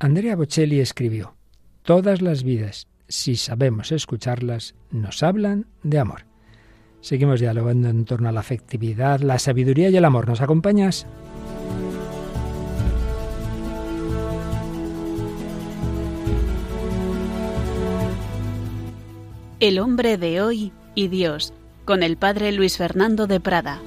Andrea Bocelli escribió, Todas las vidas, si sabemos escucharlas, nos hablan de amor. Seguimos dialogando en torno a la afectividad, la sabiduría y el amor. ¿Nos acompañas? El hombre de hoy y Dios, con el padre Luis Fernando de Prada.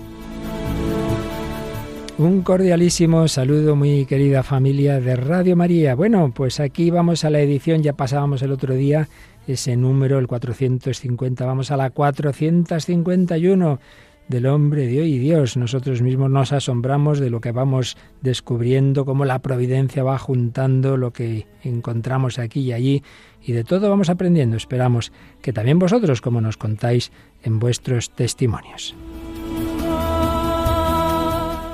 Un cordialísimo saludo, muy querida familia de Radio María. Bueno, pues aquí vamos a la edición, ya pasábamos el otro día ese número, el 450, vamos a la 451 del hombre de hoy Dios. Nosotros mismos nos asombramos de lo que vamos descubriendo, cómo la providencia va juntando lo que encontramos aquí y allí, y de todo vamos aprendiendo. Esperamos que también vosotros, como nos contáis en vuestros testimonios.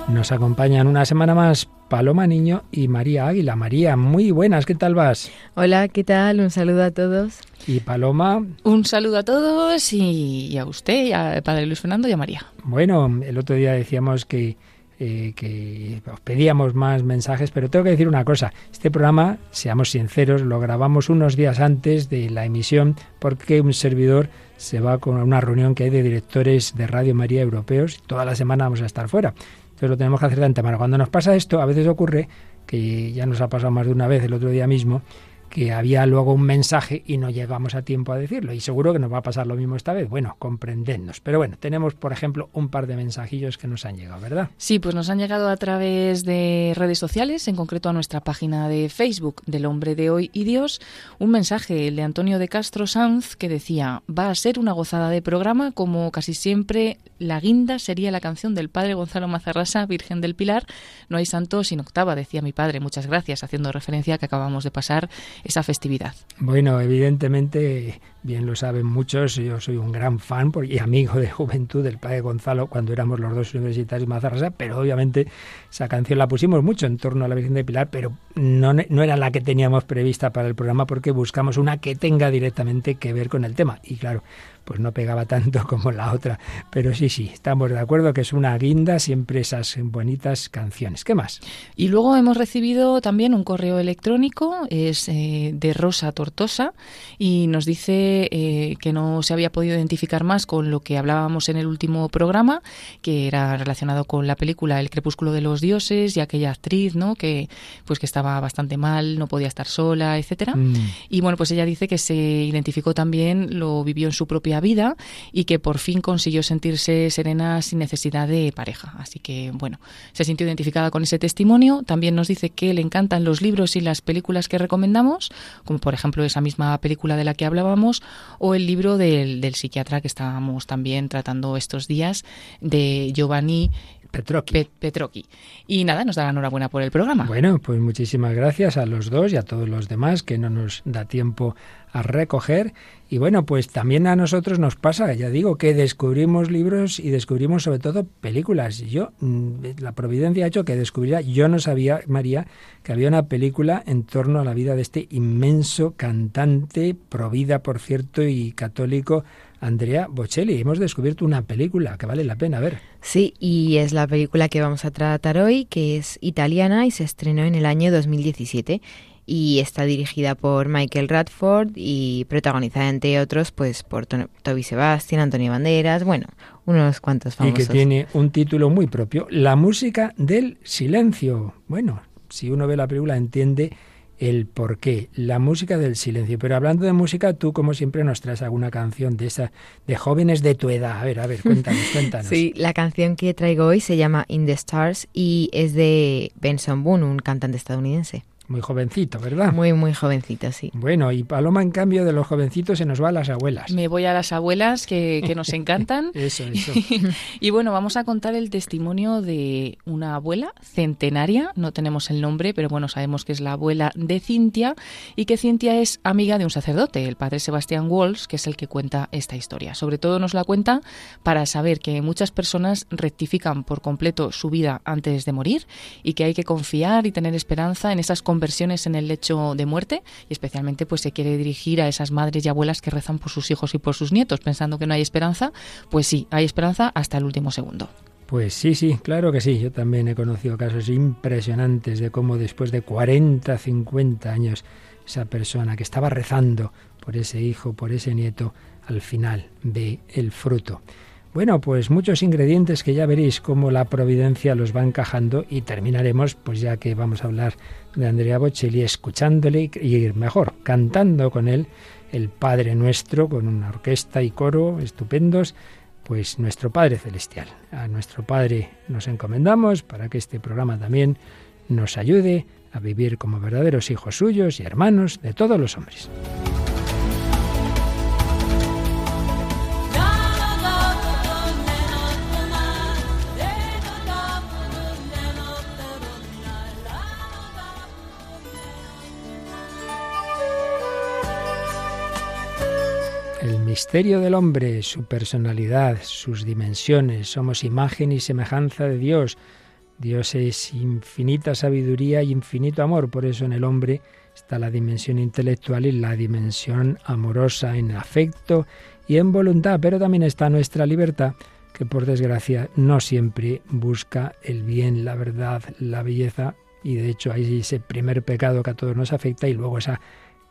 Nos acompañan una semana más Paloma Niño y María Águila. María, muy buenas, ¿qué tal vas? Hola, ¿qué tal? Un saludo a todos. Y Paloma. Un saludo a todos y, a usted, y a Padre Luis Fernando y a María. Bueno, el otro día decíamos que, eh, que os pedíamos más mensajes, pero tengo que decir una cosa. Este programa, seamos sinceros, lo grabamos unos días antes de la emisión porque un servidor se va con una reunión que hay de directores de Radio María europeos y toda la semana vamos a estar fuera. Entonces lo tenemos que hacer de antemano. Cuando nos pasa esto, a veces ocurre, que ya nos ha pasado más de una vez el otro día mismo, que había luego un mensaje y no llegamos a tiempo a decirlo. Y seguro que nos va a pasar lo mismo esta vez. Bueno, comprendednos. Pero bueno, tenemos, por ejemplo, un par de mensajillos que nos han llegado, ¿verdad? Sí, pues nos han llegado a través de redes sociales, en concreto a nuestra página de Facebook del Hombre de Hoy y Dios, un mensaje, de Antonio de Castro Sanz, que decía, va a ser una gozada de programa, como casi siempre la guinda sería la canción del padre Gonzalo Mazarrasa, Virgen del Pilar. No hay santo sin octava, decía mi padre. Muchas gracias, haciendo referencia a que acabamos de pasar esa festividad. Bueno, evidentemente, bien lo saben muchos, yo soy un gran fan y amigo de juventud del padre Gonzalo cuando éramos los dos universitarios Mazarrasa, pero obviamente esa canción la pusimos mucho en torno a la Virgen del Pilar, pero no, no era la que teníamos prevista para el programa porque buscamos una que tenga directamente que ver con el tema. Y claro, pues no pegaba tanto como la otra. Pero sí, sí, estamos de acuerdo que es una guinda siempre esas bonitas canciones. ¿Qué más? Y luego hemos recibido también un correo electrónico, es eh, de Rosa Tortosa, y nos dice eh, que no se había podido identificar más con lo que hablábamos en el último programa, que era relacionado con la película El crepúsculo de los dioses y aquella actriz, ¿no? Que pues que estaba bastante mal, no podía estar sola, etcétera. Mm. Y bueno, pues ella dice que se identificó también, lo vivió en su propia vida y que por fin consiguió sentirse serena sin necesidad de pareja. Así que, bueno, se sintió identificada con ese testimonio. También nos dice que le encantan los libros y las películas que recomendamos, como por ejemplo esa misma película de la que hablábamos, o el libro del, del psiquiatra que estábamos también tratando estos días, de Giovanni Petrocchi. Y nada, nos da la enhorabuena por el programa. Bueno, pues muchísimas gracias a los dos y a todos los demás que no nos da tiempo a recoger. Y bueno, pues también a nosotros nos pasa, ya digo, que descubrimos libros y descubrimos sobre todo películas. Yo, mm, la providencia ha hecho que descubriera, yo no sabía, María, que había una película en torno a la vida de este inmenso cantante, provida, por cierto, y católico, Andrea Bocelli. Hemos descubierto una película que vale la pena ver. Sí, y es la película que vamos a tratar hoy, que es italiana y se estrenó en el año 2017 y está dirigida por Michael Radford y protagonizada entre otros pues por Toby Sebastian, Antonio Banderas, bueno, unos cuantos famosos. Y que tiene un título muy propio, La música del silencio. Bueno, si uno ve la película entiende el porqué, la música del silencio. Pero hablando de música, tú como siempre nos traes alguna canción de esa de jóvenes de tu edad. A ver, a ver, cuéntanos, cuéntanos. Sí, la canción que traigo hoy se llama In the Stars y es de Benson Boone, un cantante estadounidense. Muy jovencito, ¿verdad? Muy, muy jovencito, sí. Bueno, y Paloma, en cambio, de los jovencitos se nos va a las abuelas. Me voy a las abuelas que, que nos encantan. eso, eso. y bueno, vamos a contar el testimonio de una abuela centenaria, no tenemos el nombre, pero bueno, sabemos que es la abuela de Cintia y que Cintia es amiga de un sacerdote, el padre Sebastián Walls, que es el que cuenta esta historia. Sobre todo nos la cuenta para saber que muchas personas rectifican por completo su vida antes de morir y que hay que confiar y tener esperanza en esas conversiones en el lecho de muerte y especialmente pues se quiere dirigir a esas madres y abuelas que rezan por sus hijos y por sus nietos pensando que no hay esperanza, pues sí, hay esperanza hasta el último segundo. Pues sí, sí, claro que sí. Yo también he conocido casos impresionantes de cómo después de 40, 50 años, esa persona que estaba rezando por ese hijo, por ese nieto, al final ve el fruto. Bueno, pues muchos ingredientes que ya veréis cómo la providencia los va encajando y terminaremos, pues ya que vamos a hablar de Andrea Bocelli, escuchándole y mejor, cantando con él el Padre Nuestro, con una orquesta y coro estupendos, pues nuestro Padre Celestial. A nuestro Padre nos encomendamos para que este programa también nos ayude a vivir como verdaderos hijos suyos y hermanos de todos los hombres. Misterio del hombre, su personalidad, sus dimensiones. Somos imagen y semejanza de Dios. Dios es infinita sabiduría y infinito amor. Por eso en el hombre está la dimensión intelectual y la dimensión amorosa en afecto y en voluntad. Pero también está nuestra libertad, que por desgracia no siempre busca el bien, la verdad, la belleza. Y de hecho hay ese primer pecado que a todos nos afecta y luego esa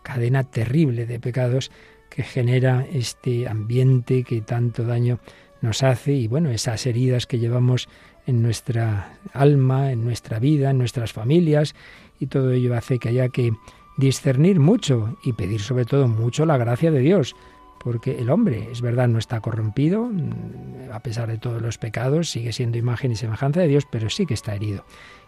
cadena terrible de pecados que genera este ambiente que tanto daño nos hace y bueno, esas heridas que llevamos en nuestra alma, en nuestra vida, en nuestras familias y todo ello hace que haya que discernir mucho y pedir sobre todo mucho la gracia de Dios, porque el hombre, es verdad, no está corrompido, a pesar de todos los pecados, sigue siendo imagen y semejanza de Dios, pero sí que está herido.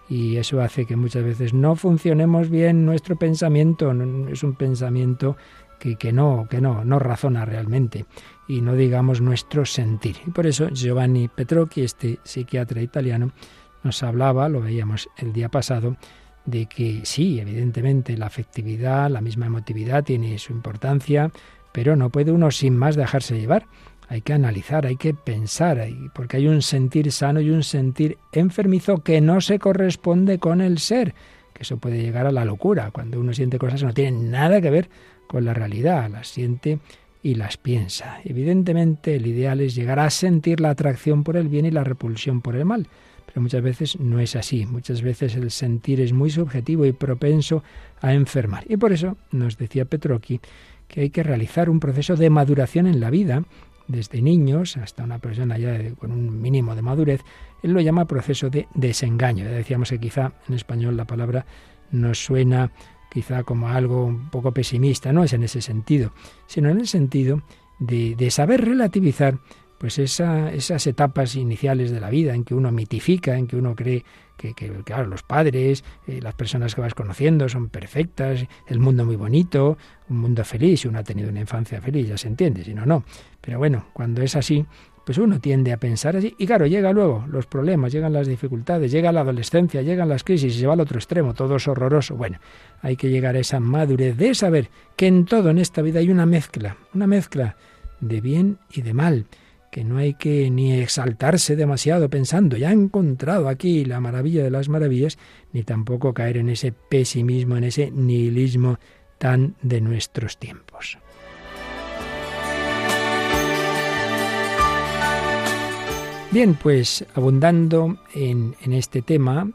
Y eso hace que muchas veces no funcionemos bien nuestro pensamiento, es un pensamiento que, no, que no, no razona realmente y no digamos nuestro sentir. Y por eso Giovanni Petrocchi, este psiquiatra italiano, nos hablaba, lo veíamos el día pasado, de que sí, evidentemente la afectividad, la misma emotividad tiene su importancia, pero no puede uno sin más dejarse llevar. Hay que analizar, hay que pensar, porque hay un sentir sano y un sentir enfermizo que no se corresponde con el ser, que eso puede llegar a la locura, cuando uno siente cosas que no tienen nada que ver con la realidad, las siente y las piensa. Evidentemente el ideal es llegar a sentir la atracción por el bien y la repulsión por el mal, pero muchas veces no es así. Muchas veces el sentir es muy subjetivo y propenso a enfermar. Y por eso nos decía Petrocchi que hay que realizar un proceso de maduración en la vida, desde niños hasta una persona ya con un mínimo de madurez, él lo llama proceso de desengaño. Ya decíamos que quizá en español la palabra nos suena quizá como algo un poco pesimista, no es en ese sentido, sino en el sentido de, de saber relativizar pues esa, esas etapas iniciales de la vida en que uno mitifica, en que uno cree que, que los padres, eh, las personas que vas conociendo son perfectas, el mundo muy bonito, un mundo feliz, si uno ha tenido una infancia feliz, ya se entiende, si no, no. Pero bueno, cuando es así, pues uno tiende a pensar así. Y claro, llega luego los problemas, llegan las dificultades, llega la adolescencia, llegan las crisis y se va al otro extremo, todo es horroroso. Bueno, hay que llegar a esa madurez de saber que en todo en esta vida hay una mezcla, una mezcla de bien y de mal, que no hay que ni exaltarse demasiado pensando, ya he encontrado aquí la maravilla de las maravillas, ni tampoco caer en ese pesimismo, en ese nihilismo tan de nuestros tiempos. Bien, pues abundando en, este tema,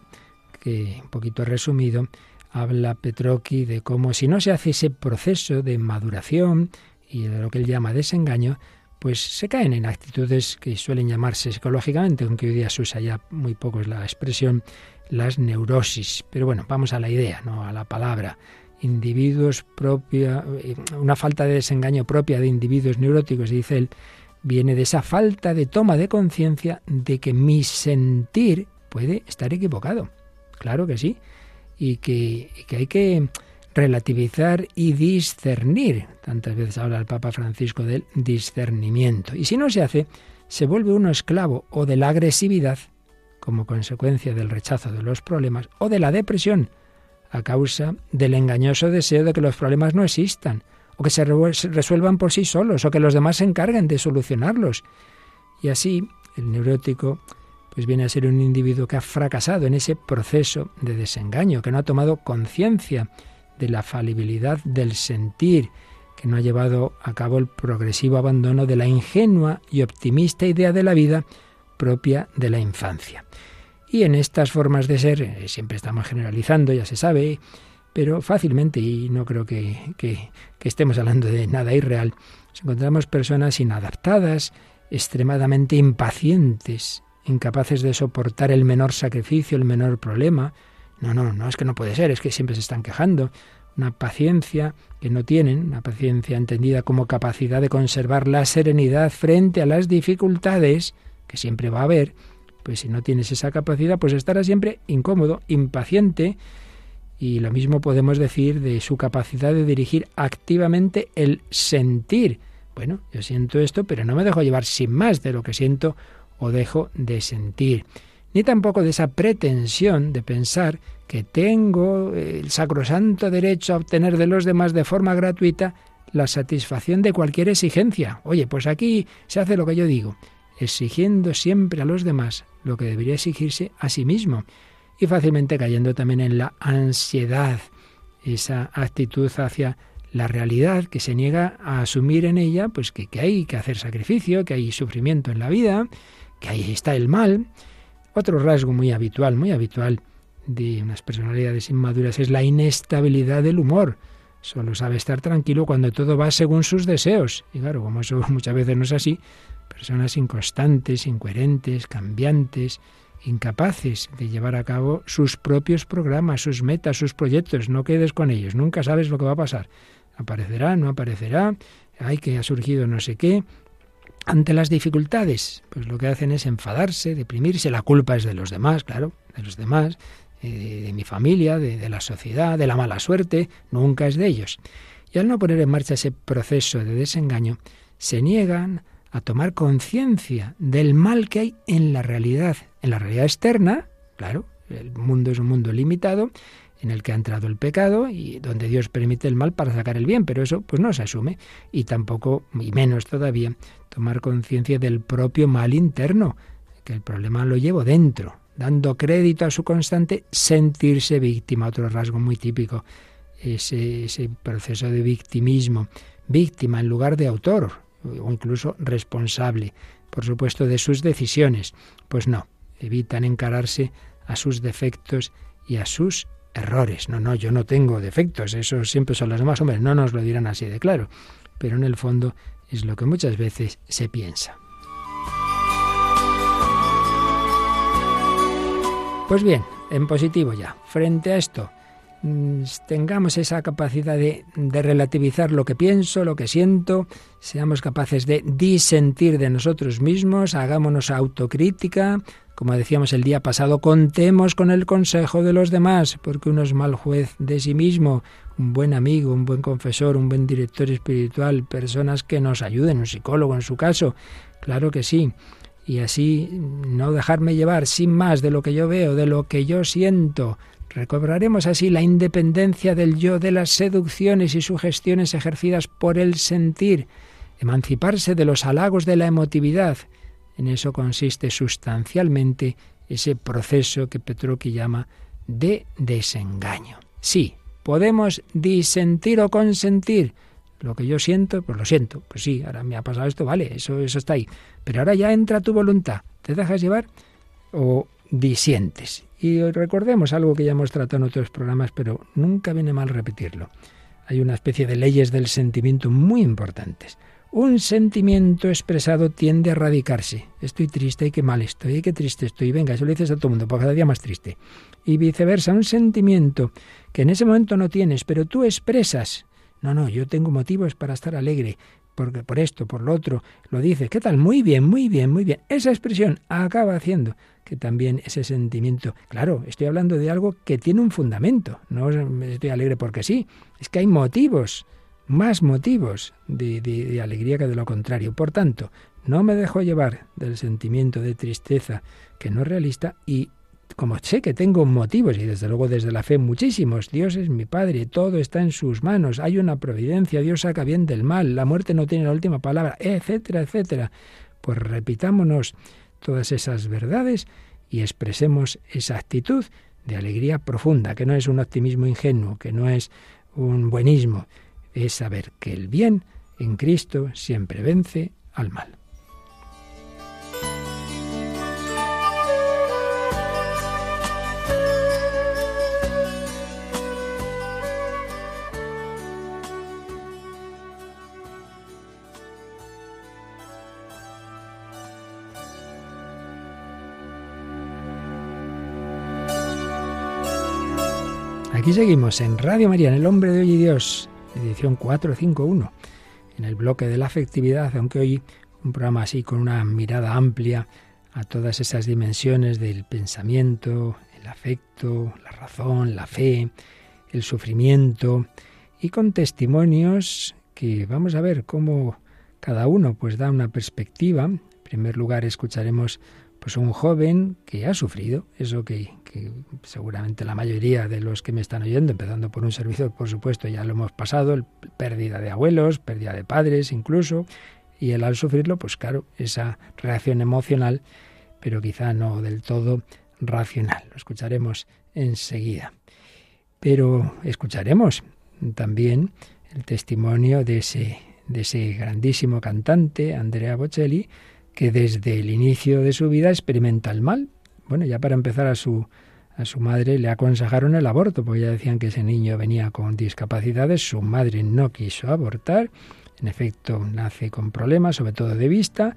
que un poquito resumido, habla Petrocchi de cómo si no se hace ese proceso de maduración y de lo que él llama desengaño, pues se caen en actitudes que suelen llamarse psicológicamente, aunque hoy día se usa ya muy poco es la expresión, las neurosis. Pero bueno, vamos a la idea, no a la palabra. Individuos propia, eh, una falta de desengaño propia de individuos neuróticos, dice él, viene de esa falta de toma de conciencia de que mi sentir puede estar equivocado. Claro que sí. Y que, hay que relativizar y discernir. Tantas veces habla el Papa Francisco del discernimiento. Y si no se hace, se vuelve uno esclavo o de la agresividad como consecuencia del rechazo de los problemas o de la depresión a causa del engañoso deseo de que los problemas no existan o que se resuelvan por sí solos, o que los demás se encarguen de solucionarlos. Y así el neurótico pues viene a ser un individuo que ha fracasado en ese proceso de desengaño, que no ha tomado conciencia de la falibilidad del sentir, que no ha llevado a cabo el progresivo abandono de la ingenua y optimista idea de la vida propia de la infancia. Y en estas formas de ser, eh, siempre estamos generalizando, ya se sabe, pero fácilmente, y no creo que, que, estemos hablando de nada irreal, nos encontramos personas inadaptadas, extremadamente impacientes, incapaces de soportar el menor sacrificio, el menor problema. No, no, no es que no puede ser, es que siempre se están quejando. Una paciencia que no tienen, una paciencia entendida como capacidad de conservar la serenidad frente a las dificultades, que siempre va a haber, pues si no tienes esa capacidad, pues estará siempre incómodo, impaciente, y lo mismo podemos decir de su capacidad de dirigir activamente el sentir. Bueno, yo siento esto, pero no me dejo llevar sin más de lo que siento o dejo de sentir, ni tampoco de esa pretensión de pensar que tengo el sacrosanto derecho a obtener de los demás de forma gratuita la satisfacción de cualquier exigencia. Oye, pues aquí se hace lo que yo digo, exigiendo siempre a los demás lo que debería exigirse a sí mismo y fácilmente cayendo también en la ansiedad, esa actitud hacia la realidad que se niega a asumir en ella, pues que, que hay que hacer sacrificio, que hay sufrimiento en la vida, que ahí está el mal. Otro rasgo muy habitual, muy habitual de unas personalidades inmaduras es la inestabilidad del humor. Solo sabe estar tranquilo cuando todo va según sus deseos. Y claro, como eso muchas veces no es así, personas inconstantes, incoherentes, cambiantes, incapaces de llevar a cabo sus propios programas, sus metas, sus proyectos. No quedes con ellos, nunca sabes lo que va a pasar. Aparecerá, no aparecerá, hay que ha surgido no sé qué, ante las dificultades, pues lo que hacen es enfadarse, deprimirse, la culpa es de los demás, claro, de los demás, eh, de, mi familia, de, de la sociedad, de la mala suerte, nunca es de ellos. Y al no poner en marcha ese proceso de desengaño, se niegan a tomar conciencia del mal que hay en la realidad, en la realidad externa, claro, el mundo es un mundo limitado, en el que ha entrado el pecado y donde Dios permite el mal para sacar el bien, pero eso pues no se asume. Y tampoco, y menos todavía, tomar conciencia del propio mal interno, que el problema lo llevo dentro, dando crédito a su constante sentirse víctima, otro rasgo muy típico, ese, ese proceso de victimismo, víctima en lugar de autor o incluso responsable, por supuesto, de sus decisiones. Pues no, evitan encararse a sus defectos y a sus errores. No, no, yo no tengo defectos, eso siempre son los demás hombres, no nos lo dirán así de claro, pero en el fondo es lo que muchas veces se piensa. Pues bien, en positivo ya, frente a esto, mm, tengamos esa capacidad de, de, relativizar lo que pienso, lo que siento, seamos capaces de disentir de nosotros mismos, hagámonos autocrítica, como decíamos el día pasado, contemos con el consejo de los demás, porque uno es mal juez de sí mismo, un buen amigo, un buen confesor, un buen director espiritual, personas que nos ayuden, un psicólogo en su caso, claro que sí. Y así no dejarme llevar sin más de lo que yo veo, de lo que yo siento. Recobraremos así la independencia del yo de las seducciones y sugestiones ejercidas por el sentir, emanciparse de los halagos de la emotividad, en eso consiste sustancialmente ese proceso que Petroqui llama de desengaño. Sí, podemos disentir o consentir. Lo que yo siento, pues lo siento. Pues sí, ahora me ha pasado esto, vale, eso, eso está ahí. Pero ahora ya entra tu voluntad. ¿Te dejas llevar o disientes? Y recordemos algo que ya hemos tratado en otros programas, pero nunca viene mal repetirlo. Hay una especie de leyes del sentimiento muy importantes. Un sentimiento expresado tiende a radicarse. Estoy triste, y qué mal estoy, y qué triste estoy. Venga, eso lo dices a todo el mundo, por cada día más triste. Y viceversa, un sentimiento que en ese momento no tienes, pero tú expresas. No, no, yo tengo motivos para estar alegre, porque por esto, por lo otro, lo dices. ¿Qué tal? Muy bien, muy bien, muy bien. Esa expresión acaba haciendo que también ese sentimiento, claro, estoy hablando de algo que tiene un fundamento. No estoy alegre porque sí, es que hay motivos más motivos de, alegría que de lo contrario. Por tanto, no me dejo llevar del sentimiento de tristeza que no es realista y como sé que tengo motivos, y desde luego desde la fe muchísimos, Dios es mi Padre, todo está en sus manos, hay una providencia, Dios saca bien del mal, la muerte no tiene la última palabra, etcétera, etcétera. Pues repitámonos todas esas verdades y expresemos esa actitud de alegría profunda, que no es un optimismo ingenuo, que no es un buenismo, es saber que el bien en Cristo siempre vence al mal. Aquí seguimos en Radio María, en el hombre de hoy Dios, edición 451, en el bloque de la afectividad, aunque hoy un programa así con una mirada amplia a todas esas dimensiones del pensamiento, el afecto, la razón, la fe, el sufrimiento y con testimonios que vamos a ver cómo cada uno pues da una perspectiva. En primer lugar escucharemos pues un joven que ha sufrido eso que, seguramente la mayoría de los que me están oyendo, empezando por un servicio, por supuesto, ya lo hemos pasado, el, pérdida de abuelos, pérdida de padres incluso, y él al sufrirlo, pues claro, esa reacción emocional, pero quizá no del todo racional. Lo escucharemos enseguida. Pero escucharemos también el testimonio de ese, de ese grandísimo cantante, Andrea Bocelli, que desde el inicio de su vida experimenta el mal. Bueno, ya para empezar a su, a su madre le aconsejaron el aborto, porque ya decían que ese niño venía con discapacidades, su madre no quiso abortar, en efecto nace con problemas, sobre todo de vista,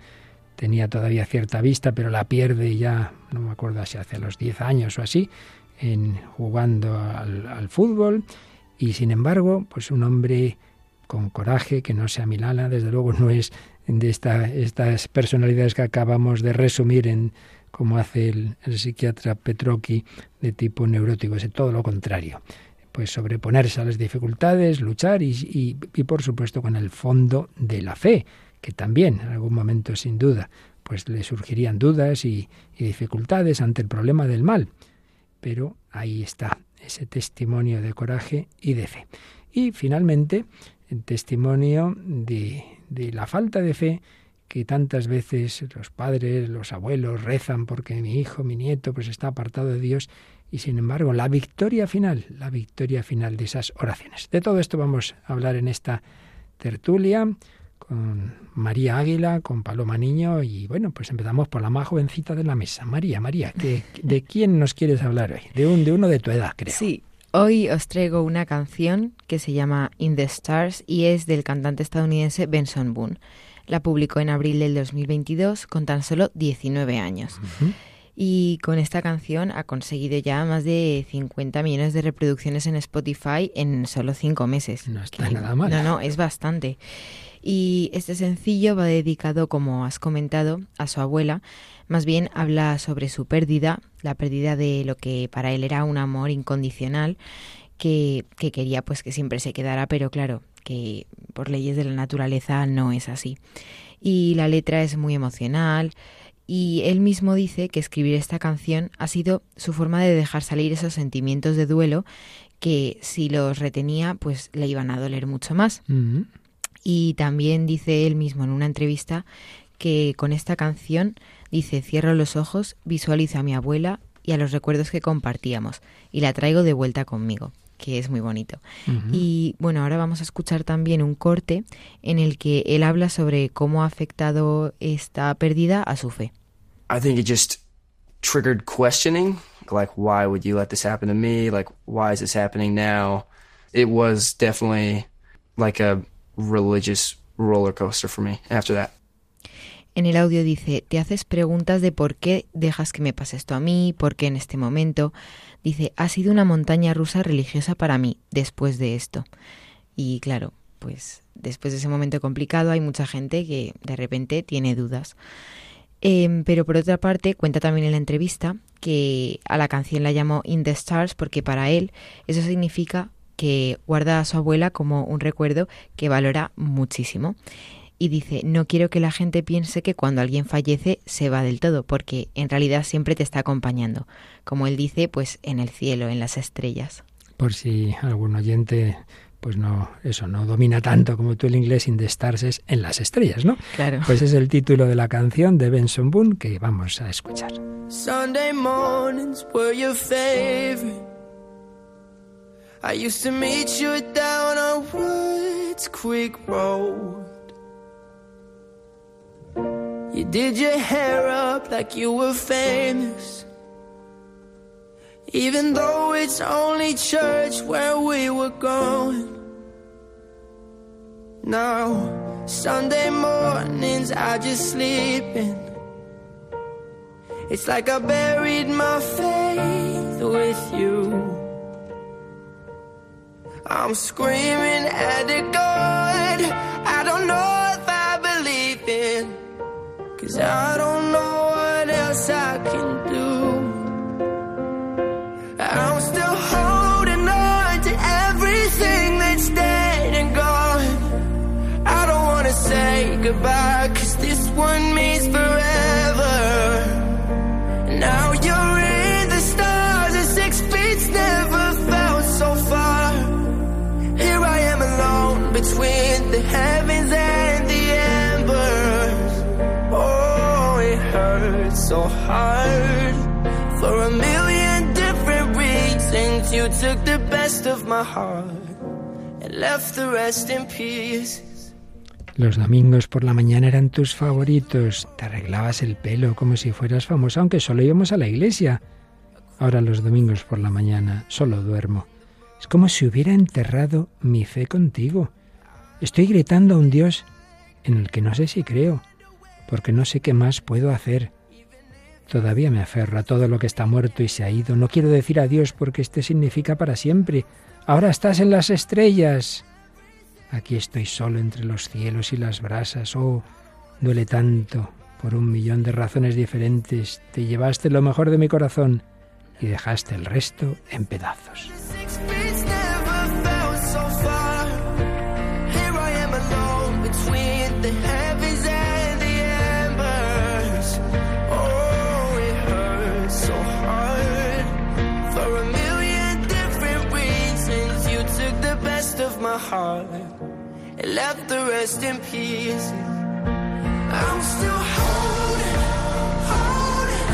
tenía todavía cierta vista, pero la pierde ya, no me acuerdo si hace los 10 años o así, en jugando al, fútbol, y sin embargo, pues un hombre con coraje, que no sea Milana, desde luego no es de esta, estas personalidades que acabamos de resumir en como hace el, psiquiatra Petroki de tipo neurótico, es todo lo contrario. Pues sobreponerse a las dificultades, luchar y, por supuesto con el fondo de la fe, que también en algún momento sin duda pues le surgirían dudas y, y dificultades ante el problema del mal. Pero ahí está ese testimonio de coraje y de fe. Y finalmente, el testimonio de la falta de fe que tantas veces los padres, los abuelos rezan porque mi hijo, mi nieto, pues está apartado de Dios y sin embargo la victoria final, la victoria final de esas oraciones. De todo esto vamos a hablar en esta tertulia con María Águila, con Paloma Niño y bueno, pues empezamos por la más jovencita de la mesa. María, María, ¿de quién nos quieres hablar hoy? De, un, de uno de tu edad, creo. Sí, Hoy os traigo una canción que se llama In the Stars y es del cantante estadounidense Benson Boone. La publicó en abril del 2022 con tan solo 19 años. Y con esta canción ha conseguido ya más de 50 millones de reproducciones en Spotify en solo 5 meses. No está nada mal. No, no, es bastante. Y este sencillo va dedicado, como has comentado, a su abuela, más bien habla sobre su pérdida, la pérdida de lo que para él era un amor incondicional que, que quería pues que siempre se quedara, pero claro, que por leyes de la naturaleza no es así. Y la letra es muy emocional, y él mismo dice que escribir esta canción ha sido su forma de dejar salir esos sentimientos de duelo que si los retenía pues le iban a doler mucho más. Y también dice él mismo en una entrevista que con esta canción dice cierro los ojos, visualizo a mi abuela y a los recuerdos que compartíamos y la traigo de vuelta conmigo que es muy bonito. Y bueno, ahora vamos a escuchar también un corte en el que él habla sobre cómo ha afectado esta pérdida a su fe. I think it just triggered questioning, like why would you let this happen to me? Like why is this happening now? It was definitely like a religious roller coaster for me after that. En el audio dice, te haces preguntas de por qué dejas que me pase esto a mí, por qué en este momento. Dice, ha sido una montaña rusa religiosa para mí después de esto. Y claro, pues después de ese momento complicado hay mucha gente que de repente tiene dudas. Em, pero por otra parte, cuenta también en la entrevista que a la canción la llamó In the Stars porque para él eso significa que guarda a su abuela como un recuerdo que valora muchísimo. Y dice, no quiero que la gente piense que cuando alguien fallece se va del todo, porque en realidad siempre te está acompañando. Como él dice, pues en el cielo, en las estrellas. Por si algún oyente pues no, eso no domina tanto como tú el inglés, in the stars es en las estrellas, ¿no? Claro. Pues es el título de la canción de Benson Boone que vamos a escuchar. Sunday mornings were your favorite. I used to meet you down on Woods Creek Road. You did your hair up like you were famous. Even though it's only church where we were going. Now, Sunday mornings I just sleep in. It's like I buried my faith with you. I'm screaming at the God I don't know Cause I don't know what else I can do. I'm still holding on to everything that's dead and gone. I don't wanna say goodbye, so hard for a million different reasons. You took the best of my heart and left the rest in peace. Los domingos por la mañana eran tus favoritos. Te arreglabas el pelo como si fueras famosa, aunque solo íbamos a la iglesia. Ahora los domingos por la mañana solo duermo. Es como si hubiera enterrado mi fe contigo. Estoy gritando a un Dios en el que no sé si creo, porque no sé qué más puedo hacer. Todavía me aferro a todo lo que está muerto y se ha ido. No quiero decir adiós porque este significa para siempre. Ahora estás en las estrellas. Aquí estoy solo entre los cielos y las brasas. Oh, duele tanto. Por un millón de razones diferentes te llevaste lo mejor de mi corazón y dejaste el resto en pedazos. My heart and left the rest in peace. I'm still holding, holding,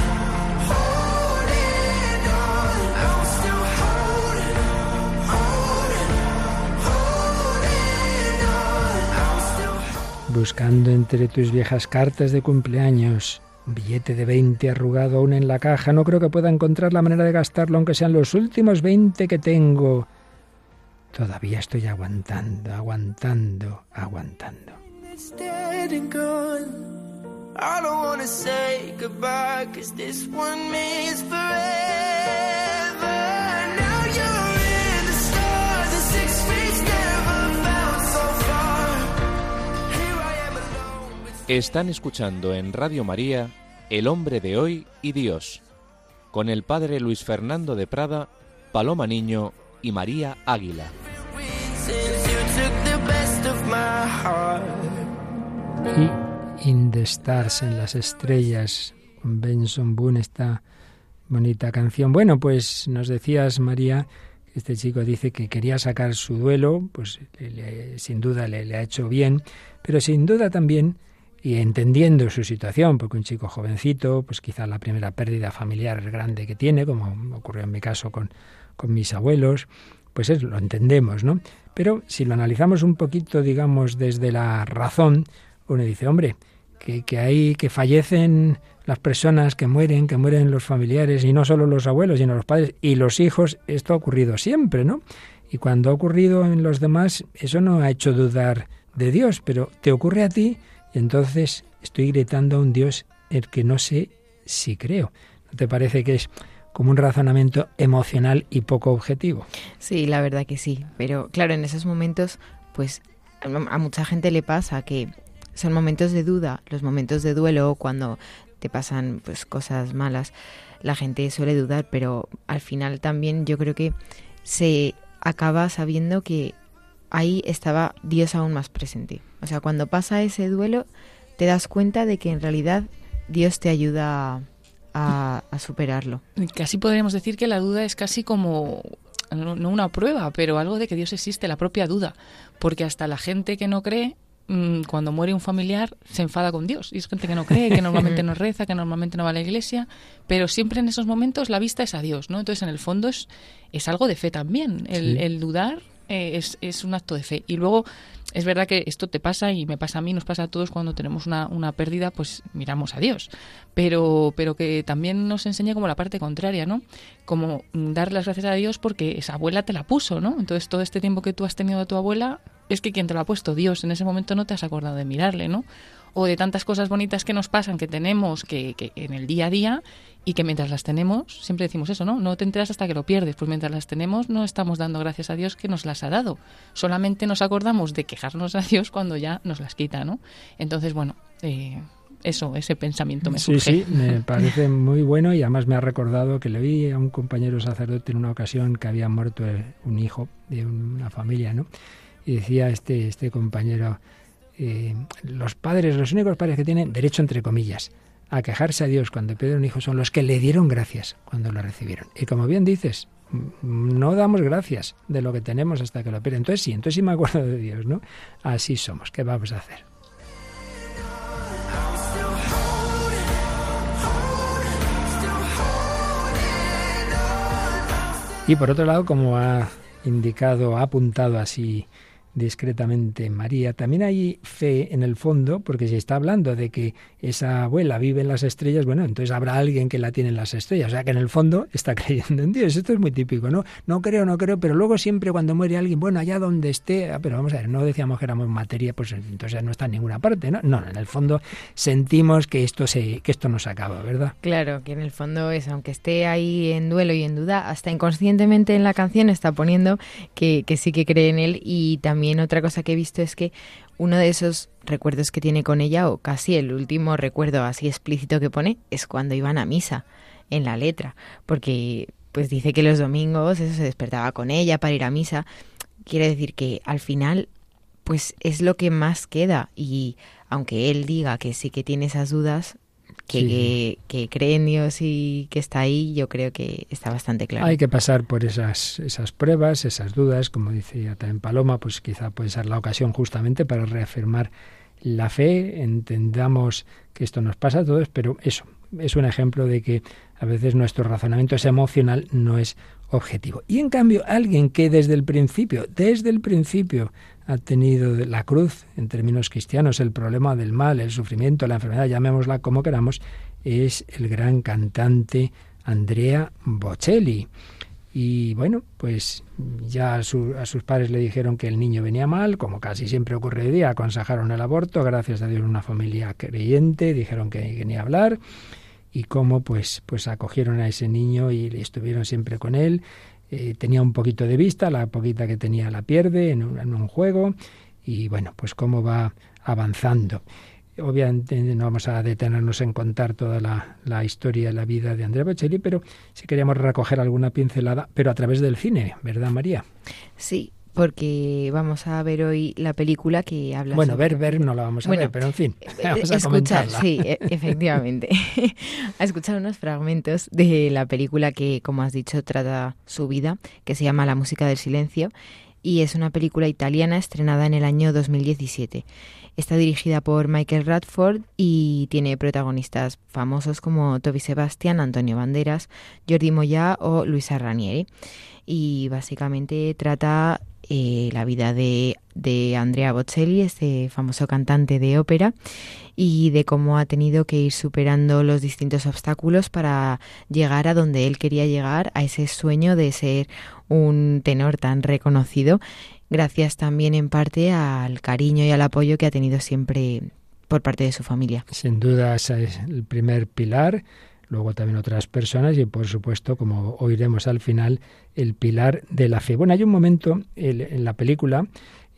holding on. I'm still holding, holding, holding on. I'm still Buscando entre tus viejas cartas de cumpleaños billete de 20 arrugado aún en la caja, no creo que pueda encontrar la manera de gastarlo aunque sean los últimos 20 que tengo. Todavía estoy aguantando, aguantando, aguantando. It's dead and gone. I don't wanna say goodbye, cause this one means forever. Now you're in the stars, and six feet never felt so far. Here I am alone. with- Están escuchando en Radio María El hombre de hoy y Dios, con el padre Luis Fernando de Prada, Paloma Niño y María Águila. Y In Stars, en las estrellas, Benson Boone, esta bonita canción. Bueno, pues nos decías, María, que este chico dice que quería sacar su duelo, pues sin duda le, le ha hecho bien, pero sin duda también, y entendiendo su situación, porque un chico jovencito, pues quizá la primera pérdida familiar grande que tiene, como ocurrió en mi caso con, con mis abuelos, pues es, lo entendemos, ¿no? Pero si lo analizamos un poquito, digamos, desde la razón, uno dice, hombre, que, que hay, que fallecen las personas, que mueren, que mueren los familiares, y no solo los abuelos, sino los padres y los hijos, esto ha ocurrido siempre, ¿no? Y cuando ha ocurrido en los demás, eso no ha hecho dudar de Dios, pero te ocurre a ti, y entonces estoy gritando a un Dios el que no sé si creo. ¿No te parece que es como un razonamiento emocional y poco objetivo? Sí, la verdad que sí. Pero claro, en esos momentos, pues a mucha gente le pasa que son momentos de duda, los momentos de duelo, cuando te pasan pues cosas malas, la gente suele dudar, pero al final también yo creo que se acaba sabiendo que ahí estaba Dios aún más presente. O sea, cuando pasa ese duelo, te das cuenta de que en realidad Dios te ayuda a, a superarlo. Casi podríamos decir que la duda es casi como no una prueba, pero algo de que Dios existe, la propia duda, porque hasta la gente que no cree mm, cuando muere un familiar se enfada con Dios. Y es gente que no cree, que normalmente no reza, que normalmente no va a la iglesia, pero siempre en esos momentos la vista es a Dios, ¿no? Entonces, en el fondo es, es algo de fe también. El, Sí. el dudar eh, es, es un acto de fe. Y luego, es verdad que esto te pasa y me pasa a mí, nos pasa a todos cuando tenemos una, una pérdida, pues miramos a Dios. Pero, pero que también nos enseña como la parte contraria, ¿no? Como dar las gracias a Dios porque esa abuela te la puso, ¿no? Entonces, todo este tiempo que tú has tenido a tu abuela, es que quien te lo ha puesto, Dios, en ese momento no te has acordado de mirarle, ¿no? O de tantas cosas bonitas que nos pasan, que tenemos que, que en el día a día y que mientras las tenemos, siempre decimos eso, ¿no? No te enteras hasta que lo pierdes, pues mientras las tenemos no estamos dando gracias a Dios que nos las ha dado. Solamente nos acordamos de quejarnos a Dios cuando ya nos las quita, ¿no? Entonces, bueno, eh, eso, ese pensamiento me surge. Sí, sí, me parece muy bueno y además me ha recordado que le vi a un compañero sacerdote en una ocasión que había muerto un hijo de una familia, ¿no? Y decía este, este compañero, eh, los padres, los únicos padres que tienen derecho, entre comillas, a quejarse a Dios cuando piden un hijo son los que le dieron gracias cuando lo recibieron. Y como bien dices, no damos gracias de lo que tenemos hasta que lo pierden. Entonces sí, entonces sí me acuerdo de Dios, ¿no? Así somos. ¿Qué vamos a hacer? Y por otro lado, como ha indicado, ha apuntado así discretamente María. También hay fe en el fondo, porque se está hablando de que esa abuela vive en las estrellas, bueno, entonces habrá alguien que la tiene en las estrellas, o sea que en el fondo está creyendo en Dios. Esto es muy típico, ¿no? No creo, no creo, pero luego siempre cuando muere alguien, bueno, allá donde esté, ah, pero vamos a ver, no decíamos que éramos materia, pues entonces no está en ninguna parte, ¿no? No, en el fondo sentimos que esto se que esto nos acaba, ¿verdad? Claro, que en el fondo es aunque esté ahí en duelo y en duda, hasta inconscientemente en la canción está poniendo que, que sí que cree en él y también otra cosa que he visto es que uno de esos recuerdos que tiene con ella, o casi el último recuerdo así explícito que pone, es cuando iban a misa, en la letra, porque pues dice que los domingos eso se despertaba con ella para ir a misa. Quiere decir que al final pues es lo que más queda y aunque él diga que sí que tiene esas dudas, que, que, cree en Dios y que está ahí, yo creo que está bastante claro. Hay que pasar por esas, esas pruebas, esas dudas, como decía también Paloma, pues quizá puede ser la ocasión justamente para reafirmar la fe, entendamos que esto nos pasa a todos, pero eso es un ejemplo de que a veces nuestro razonamiento es emocional, no es objetivo. Y en cambio, alguien que desde el principio, desde el principio, ha tenido la cruz, en términos cristianos, el problema del mal, el sufrimiento, la enfermedad, llamémosla como queramos, es el gran cantante Andrea Bocelli. Y bueno, pues ya a, sus padres le dijeron que el niño venía mal, como casi siempre ocurre hoy día, aconsejaron el aborto, gracias a Dios una familia creyente, dijeron que venía a hablar y cómo pues, pues acogieron a ese niño y estuvieron siempre con él eh, tenía un poquito de vista, la poquita que tenía la pierde en un, juego y bueno, pues cómo va avanzando. Obviamente no vamos a detenernos en contar toda la, la historia y la vida de Andrea Bocelli, pero sí queríamos recoger alguna pincelada, pero a través del cine, ¿verdad María? Sí, porque vamos a ver hoy la película que habla Bueno, ver, ver no la vamos a ver, pero en fin, eh, vamos a escuchar, sí, e, efectivamente, a escuchar unos fragmentos de la película que, como has dicho, trata su vida, que se llama La música del silencio, y es una película italiana estrenada en el año 2017. Está dirigida por Michael Radford y tiene protagonistas famosos como Toby Sebastian, Antonio Banderas, Jordi Moya o Luisa Ranieri. Y básicamente trata eh, la vida de, de Andrea Bocelli, este famoso cantante de ópera, y de cómo ha tenido que ir superando los distintos obstáculos para llegar a donde él quería llegar, a ese sueño de ser un tenor tan reconocido, gracias también en parte al cariño y al apoyo que ha tenido siempre por parte de su familia. Sin duda, ese es el primer pilar luego también otras personas y por supuesto, como oiremos al final, el pilar de la fe. Bueno, hay un momento en la película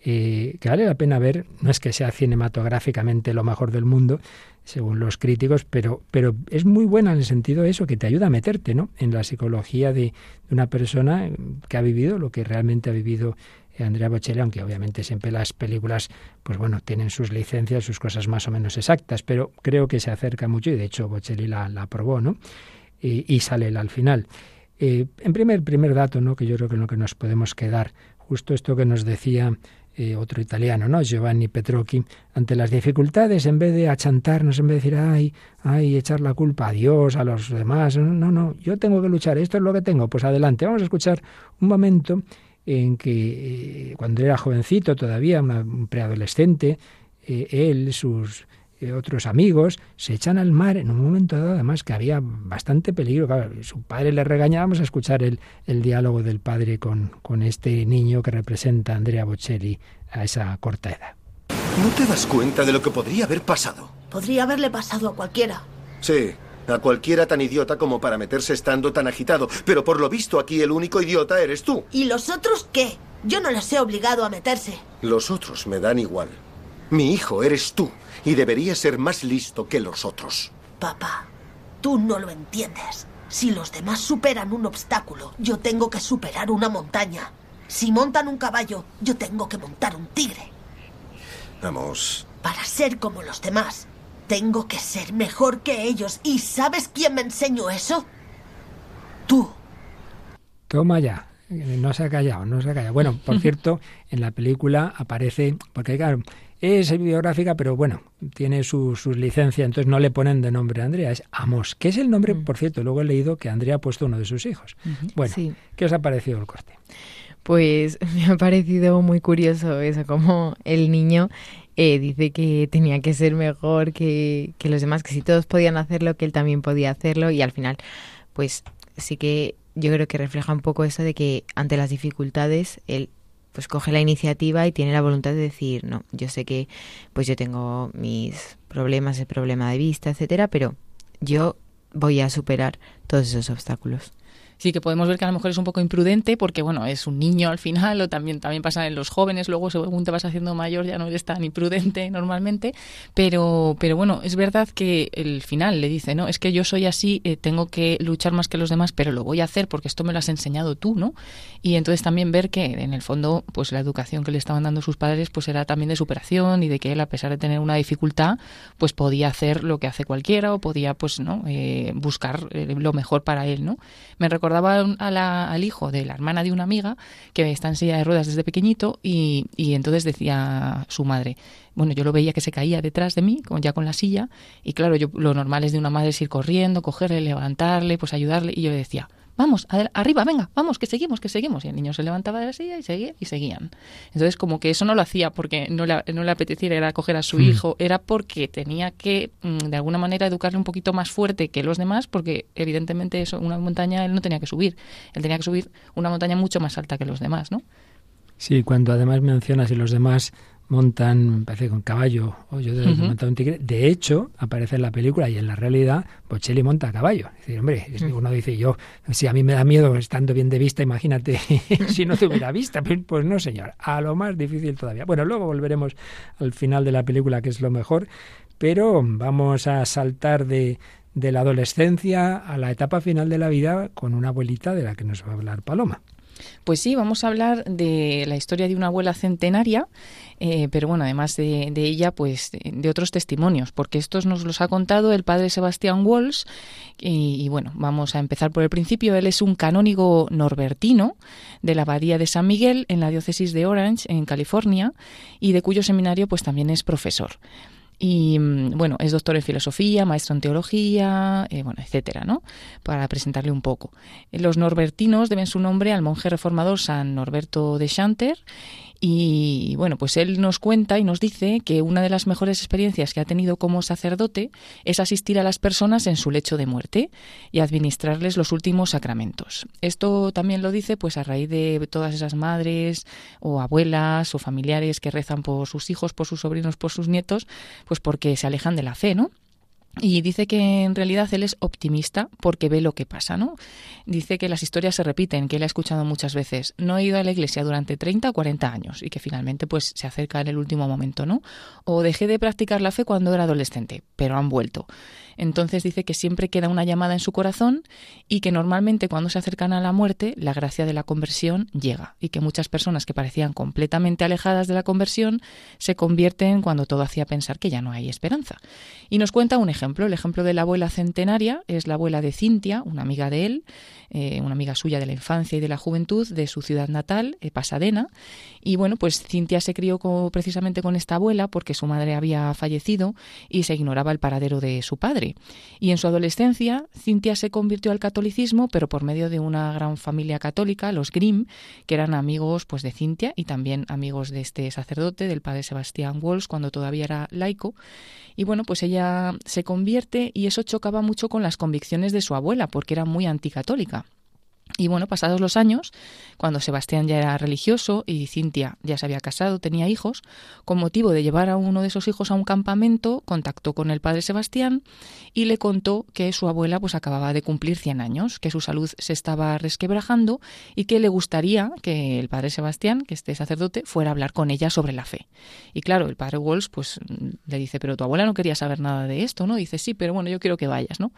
eh, que vale la pena ver, no es que sea cinematográficamente lo mejor del mundo, según los críticos, pero, pero es muy buena en el sentido de eso, que te ayuda a meterte ¿no? en la psicología de, de una persona que ha vivido lo que realmente ha vivido Andrea Bocelli, aunque obviamente siempre las películas, pues bueno, tienen sus licencias, sus cosas más o menos exactas, pero creo que se acerca mucho y de hecho Bocelli la, la aprobó, ¿no? Y, sale al final. Eh, en primer, primer dato, ¿no? Que yo creo que en lo que nos podemos quedar, justo esto que nos decía eh, otro italiano, ¿no? Giovanni Petrocchi, ante las dificultades, en vez de achantarnos, en vez de decir, ay, ay, echar la culpa a Dios, a los demás, no, no, yo tengo que luchar, esto es lo que tengo, pues adelante, vamos a escuchar un momento en que eh, cuando era jovencito todavía, un preadolescente, eh, él, sus eh, otros amigos, se echan al mar en un momento dado, además que había bastante peligro. su padre le regañaba, vamos a escuchar el, el diálogo del padre con, con este niño que representa a Andrea Bocelli a esa corta edad. ¿No te das cuenta de lo que podría haber pasado? Podría haberle pasado a cualquiera. Sí, a cualquiera tan idiota como para meterse estando tan agitado. Pero por lo visto aquí el único idiota eres tú. ¿Y los otros qué? Yo no les he obligado a meterse. Los otros me dan igual. Mi hijo eres tú y deberías ser más listo que los otros. Papá, tú no lo entiendes. Si los demás superan un obstáculo, yo tengo que superar una montaña. Si montan un caballo, yo tengo que montar un tigre. Vamos. Para ser como los demás, tengo que ser mejor que ellos. ¿Y sabes quién me enseñó eso? Tú. Toma ya. No se ha callado, no se ha callado. Bueno, por cierto, en la película aparece, porque claro, es biográfica, pero bueno, tiene su, su, licencia, entonces no le ponen de nombre a Andrea, es Amos, que es el nombre, por cierto, luego he leído que Andrea ha puesto uno de sus hijos. Bueno, ¿qué os ha parecido el corte? Pues me ha parecido muy curioso eso, como el niño eh, dice que tenía que ser mejor que, que los demás, que si todos podían hacerlo, que él también podía hacerlo y al final, pues sí que yo creo que refleja un poco eso de que ante las dificultades él pues coge la iniciativa y tiene la voluntad de decir, no, yo sé que pues yo tengo mis problemas, el problema de vista, etcétera, pero yo voy a superar todos esos obstáculos sí que podemos ver que a lo mejor es un poco imprudente porque, bueno, es un niño al final o también, también pasa en los jóvenes, luego según te vas haciendo mayor ya no eres tan imprudente normalmente, pero, pero bueno, es verdad que el final le dice, no, es que yo soy así, eh, tengo que luchar más que los demás, pero lo voy a hacer porque esto me lo has enseñado tú, ¿no? Y entonces también ver que en el fondo, pues la educación que le estaban dando sus padres, pues era también de superación y de que él, a pesar de tener una dificultad, pues podía hacer lo que hace cualquiera o podía, pues, ¿no? Eh, buscar eh, lo mejor para él, ¿no? Me recordaba al hijo de la hermana de una amiga que está en silla de ruedas desde pequeñito y, y entonces decía su madre, bueno, yo lo veía que se caía detrás de mí, ya con la silla, y claro, yo lo normal es de una madre ir corriendo, cogerle, levantarle, pues ayudarle, y yo le decía, vamos, arriba, venga, vamos, que seguimos, que seguimos. Y el niño se levantaba de la silla y seguía y seguían. Entonces, como que eso no lo hacía porque no le, no le apeteciera era coger a su hmm. hijo, era porque tenía que, mm, de alguna manera, educarle un poquito más fuerte que los demás, porque evidentemente eso, una montaña él no tenía que subir. Él tenía que subir una montaña mucho más alta que los demás, ¿no? Sí, cuando además mencionas y los demás montan, me parece con caballo, o yo un tigre. De hecho, aparece en la película y en la realidad, Bocelli monta a caballo. Es decir, hombre, uno dice yo, si a mí me da miedo estando bien de vista, imagínate si no tuviera vista. Pues no, señor, a lo más difícil todavía. Bueno, luego volveremos al final de la película, que es lo mejor, pero vamos a saltar de, de la adolescencia a la etapa final de la vida con una abuelita de la que nos va a hablar Paloma. Pues sí, vamos a hablar de la historia de una abuela centenaria, eh, pero bueno, además de, ella, pues de, otros testimonios, porque estos nos los ha contado el padre Sebastián Walsh. Y, bueno, vamos a empezar por el principio. Él es un canónigo norbertino de la abadía de San Miguel en la diócesis de Orange, en California, y de cuyo seminario pues también es profesor. Y mm, bueno, es doctor en filosofía, maestro en teología, eh, bueno, etcétera, ¿no? Para presentarle un poco. Los norbertinos deben su nombre al monje reformador San Norberto de Chanter y bueno, pues él nos cuenta y nos dice que una de las mejores experiencias que ha tenido como sacerdote es asistir a las personas en su lecho de muerte y administrarles los últimos sacramentos. Esto también lo dice pues a raíz de todas esas madres o abuelas o familiares que rezan por sus hijos, por sus sobrinos, por sus nietos, pues porque se alejan de la fe, ¿no? Y dice que en realidad él es optimista porque ve lo que pasa, ¿no? Dice que las historias se repiten, que él ha escuchado muchas veces. No he ido a la iglesia durante 30 o 40 años y que finalmente pues se acerca en el último momento, ¿no? O dejé de practicar la fe cuando era adolescente, pero han vuelto. Entonces dice que siempre queda una llamada en su corazón y que normalmente cuando se acercan a la muerte la gracia de la conversión llega y que muchas personas que parecían completamente alejadas de la conversión se convierten cuando todo hacía pensar que ya no hay esperanza. Y nos cuenta un ejemplo, el ejemplo de la abuela centenaria es la abuela de Cintia, una amiga de él, eh, una amiga suya de la infancia y de la juventud de su ciudad natal, eh, Pasadena. Y bueno, pues Cintia se crió precisamente con esta abuela porque su madre había fallecido y se ignoraba el paradero de su padre. Y en su adolescencia, Cintia se convirtió al catolicismo, pero por medio de una gran familia católica, los Grimm, que eran amigos pues de Cintia y también amigos de este sacerdote, del padre Sebastián Walsh, cuando todavía era laico. Y bueno, pues ella se convierte y eso chocaba mucho con las convicciones de su abuela, porque era muy anticatólica. Y bueno, pasados los años, cuando Sebastián ya era religioso y Cintia ya se había casado, tenía hijos, con motivo de llevar a uno de esos hijos a un campamento, contactó con el padre Sebastián y le contó que su abuela pues acababa de cumplir 100 años, que su salud se estaba resquebrajando y que le gustaría que el padre Sebastián, que este sacerdote, fuera a hablar con ella sobre la fe. Y claro, el padre Walsh pues le dice, pero tu abuela no quería saber nada de esto, ¿no? dice, sí, pero bueno, yo quiero que vayas, ¿no?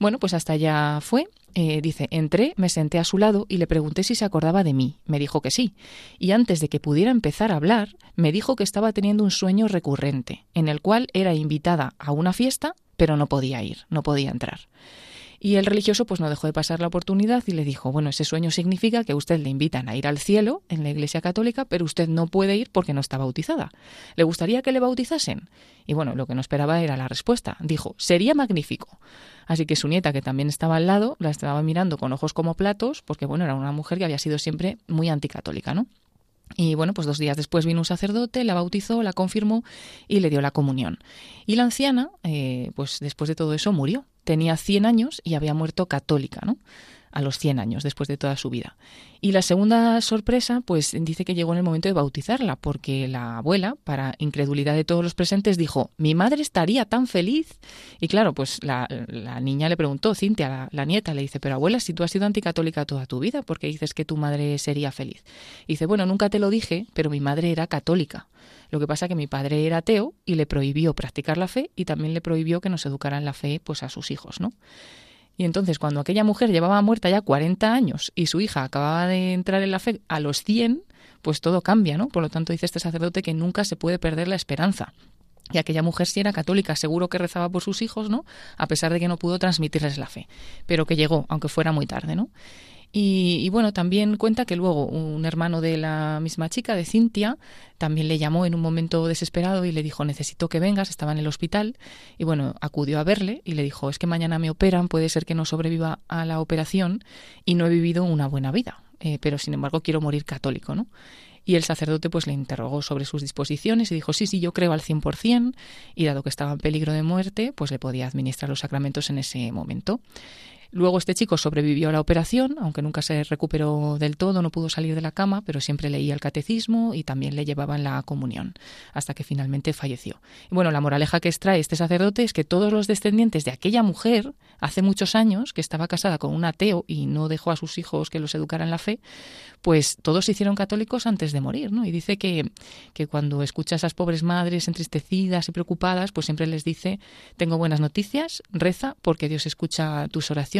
Bueno, pues hasta allá fue. Eh, dice, entré, me senté a su lado y le pregunté si se acordaba de mí. Me dijo que sí. Y antes de que pudiera empezar a hablar, me dijo que estaba teniendo un sueño recurrente, en el cual era invitada a una fiesta, pero no podía ir, no podía entrar. Y el religioso pues no dejó de pasar la oportunidad y le dijo, bueno, ese sueño significa que usted le invitan a ir al cielo en la Iglesia Católica, pero usted no puede ir porque no está bautizada. ¿Le gustaría que le bautizasen? Y bueno, lo que no esperaba era la respuesta. Dijo, sería magnífico. Así que su nieta, que también estaba al lado, la estaba mirando con ojos como platos, porque bueno, era una mujer que había sido siempre muy anticatólica, ¿no? Y bueno, pues dos días después vino un sacerdote, la bautizó, la confirmó y le dio la comunión. Y la anciana, eh, pues después de todo eso, murió tenía 100 años y había muerto católica, ¿no? a los 100 años, después de toda su vida. Y la segunda sorpresa, pues dice que llegó en el momento de bautizarla, porque la abuela, para incredulidad de todos los presentes, dijo, mi madre estaría tan feliz. Y claro, pues la, niña le preguntó, Cintia, la, la, nieta, le dice, pero abuela, si tú has sido anticatólica toda tu vida, ¿por qué dices que tu madre sería feliz? Y dice, bueno, nunca te lo dije, pero mi madre era católica. Lo que pasa es que mi padre era ateo y le prohibió practicar la fe y también le prohibió que nos educaran la fe pues a sus hijos, ¿no? Y entonces cuando aquella mujer llevaba muerta ya 40 años y su hija acababa de entrar en la fe a los 100, pues todo cambia, ¿no? Por lo tanto dice este sacerdote que nunca se puede perder la esperanza. Y aquella mujer sí era católica, seguro que rezaba por sus hijos, ¿no? A pesar de que no pudo transmitirles la fe, pero que llegó, aunque fuera muy tarde, ¿no? Y, bueno, también cuenta que luego un hermano de la misma chica, de Cintia, también le llamó en un momento desesperado y le dijo, necesito que vengas, estaba en el hospital. Y bueno, acudió a verle y le dijo, es que mañana me operan, puede ser que no sobreviva a la operación y no he vivido una buena vida, eh, pero sin embargo quiero morir católico, ¿no? Y el sacerdote pues le interrogó sobre sus disposiciones y dijo, sí, sí, yo creo al 100% y dado que estaba en peligro de muerte, pues le podía administrar los sacramentos en ese momento. Luego este chico sobrevivió a la operación, aunque nunca se recuperó del todo, no pudo salir de la cama, pero siempre leía el catecismo y también le llevaban la comunión, hasta que finalmente falleció. Y bueno, la moraleja que extrae este sacerdote es que todos los descendientes de aquella mujer, hace muchos años, que estaba casada con un ateo y no dejó a sus hijos que los educaran la fe, pues todos se hicieron católicos antes de morir, ¿no? Y dice que, que cuando escucha a esas pobres madres entristecidas y preocupadas, pues siempre les dice, tengo buenas noticias, reza porque Dios escucha tus oraciones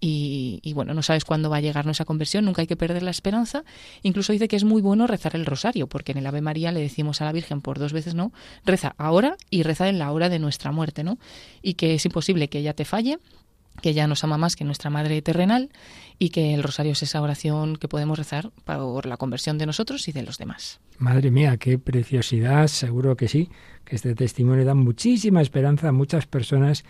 y, bueno, no sabes cuándo va a llegar nuestra conversión, nunca hay que perder la esperanza. Incluso dice que es muy bueno rezar el rosario, porque en el Ave María le decimos a la Virgen por dos veces, ¿no? Reza ahora y reza en la hora de nuestra muerte, ¿no? Y que es imposible que ella te falle que ella nos ama más que nuestra madre terrenal y que el rosario es esa oración que podemos rezar por la conversión de nosotros y de los demás. Madre mía, qué preciosidad, seguro que sí, que este testimonio da muchísima esperanza a muchas personas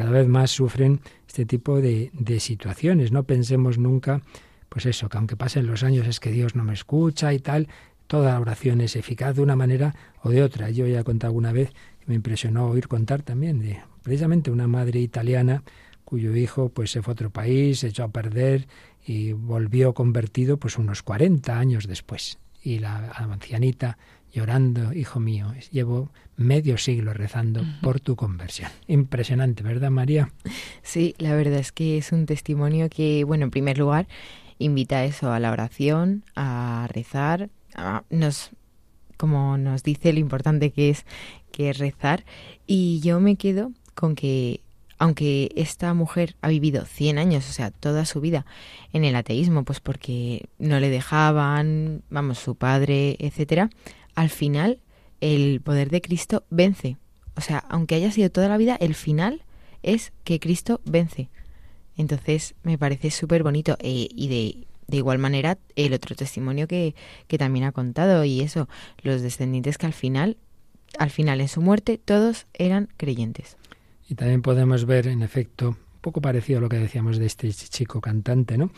cada vez más sufren este tipo de, de situaciones. No pensemos nunca, pues eso, que aunque pasen los años es que Dios no me escucha y tal, toda oración es eficaz de una manera o de otra. Yo ya he contado alguna vez, me impresionó oír contar también de precisamente una madre italiana, cuyo hijo pues se fue a otro país, se echó a perder y volvió convertido pues unos 40 años después. Y la ancianita llorando, hijo mío, llevo medio siglo rezando por tu conversión. Impresionante, ¿verdad, María? Sí, la verdad es que es un testimonio que, bueno, en primer lugar, invita a eso, a la oración, a rezar, nos, como nos dice lo importante que es que es rezar. Y yo me quedo con que aunque esta mujer ha vivido 100 años, o sea, toda su vida en el ateísmo, pues porque no le dejaban, vamos, su padre, etcétera, al final el poder de Cristo vence. O sea, aunque haya sido toda la vida, el final es que Cristo vence. Entonces, me parece súper bonito. Eh, y de, de, igual manera, el otro testimonio que, que también ha contado, y eso, los descendientes que al final, al final en su muerte, todos eran creyentes. Y también podemos ver, en efecto, un poco parecido a lo que decíamos de este chico cantante, ¿no?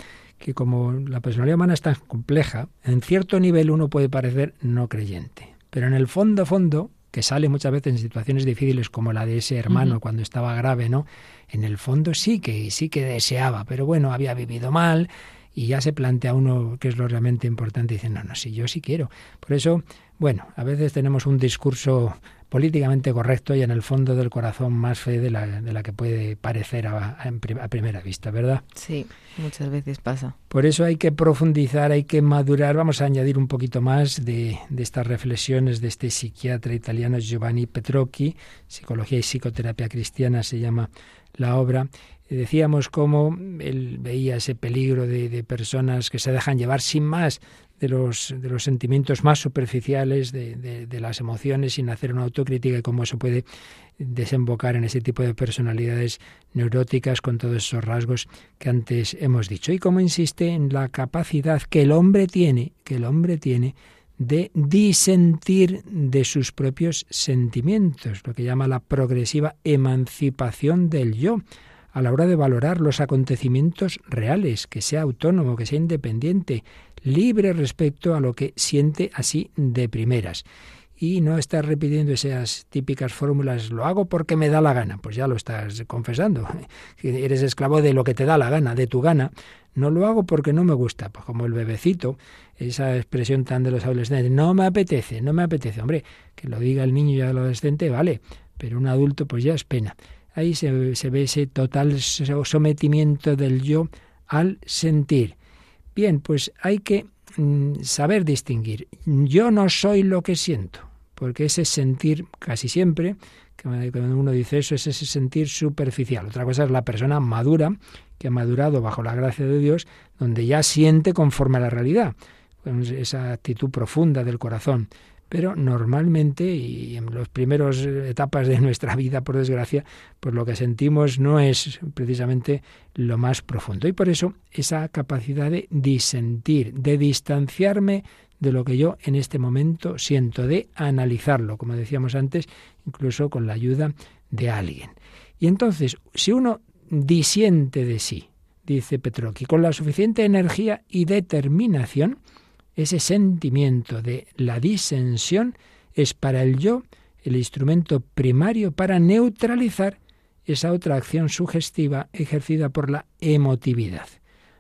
Que como la personalidad humana es tan compleja, en cierto nivel uno puede parecer no creyente. Pero en el fondo, fondo, que sale muchas veces en situaciones difíciles como la de ese hermano cuando estaba grave, ¿no? En el fondo sí que sí que deseaba, pero bueno, había vivido mal y ya se plantea uno qué es lo realmente importante y dice, no, no, sí, yo sí quiero. Por eso, bueno, a veces tenemos un discurso políticamente correcto y en el fondo del corazón más fe de la, de la que puede parecer a, a, primera vista, ¿verdad? Sí, muchas veces pasa. Por eso hay que profundizar, hay que madurar. Vamos a añadir un poquito más de, de estas reflexiones de este psiquiatra italiano Giovanni Petrocchi, Psicología y Psicoterapia Cristiana se llama la obra decíamos cómo él veía ese peligro de, de, personas que se dejan llevar sin más de los, de los sentimientos más superficiales, de, de, las emociones, sin hacer una autocrítica y cómo eso puede desembocar en ese tipo de personalidades neuróticas con todos esos rasgos que antes hemos dicho. Y cómo insiste en la capacidad que el hombre tiene, que el hombre tiene de disentir de sus propios sentimientos, lo que llama la progresiva emancipación del yo a la hora de valorar los acontecimientos reales, que sea autónomo, que sea independiente, libre respecto a lo que siente así de primeras. Y no estás repitiendo esas típicas fórmulas, lo hago porque me da la gana, pues ya lo estás confesando. Eres esclavo de lo que te da la gana, de tu gana. No lo hago porque no me gusta, pues como el bebecito, esa expresión tan de los adolescentes, no me apetece, no me apetece. Hombre, que lo diga el niño y el adolescente, vale, pero un adulto pues ya es pena. Ahí se, se ve ese total sometimiento del yo al sentir. Bien, pues hay que mm, saber distinguir. Yo no soy lo que siento, porque ese sentir casi siempre, cuando uno dice eso, es ese sentir superficial. Otra cosa es la persona madura, que ha madurado bajo la gracia de Dios, donde ya siente conforme a la realidad, esa actitud profunda del corazón pero normalmente y en las primeras etapas de nuestra vida, por desgracia, pues lo que sentimos no es precisamente lo más profundo. Y por eso esa capacidad de disentir, de distanciarme de lo que yo en este momento siento, de analizarlo, como decíamos antes, incluso con la ayuda de alguien. Y entonces, si uno disiente de sí, dice Petrocchi, con la suficiente energía y determinación, ese sentimiento de la disensión es para el yo el instrumento primario para neutralizar esa otra acción sugestiva ejercida por la emotividad.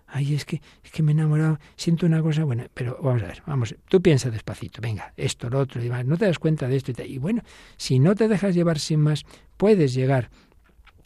Ay, es que, es que me he enamorado, siento una cosa buena, pero vamos a ver, vamos, tú piensa despacito, venga, esto, lo otro, y demás, no te das cuenta de esto y tal. Y bueno, si no te dejas llevar sin más, puedes llegar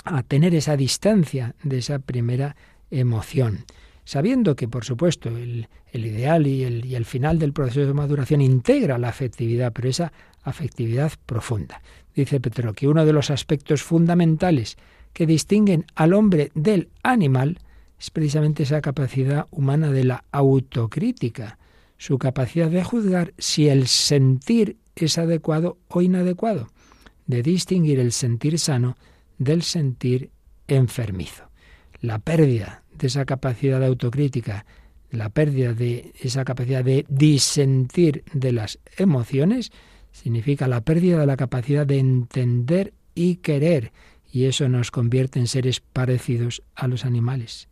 a tener esa distancia de esa primera emoción sabiendo que, por supuesto, el, ideal y el, y el final del proceso de maduración integra la afectividad, pero esa afectividad profunda. Dice Petro que uno de los aspectos fundamentales que distinguen al hombre del animal es precisamente esa capacidad humana de la autocrítica, su capacidad de juzgar si el sentir es adecuado o inadecuado, de distinguir el sentir sano del sentir enfermizo. La pérdida de esa capacidad de autocrítica, la pérdida de esa capacidad de disentir de las emociones, significa la pérdida de la capacidad de entender y querer, y eso nos convierte en seres parecidos a los animales,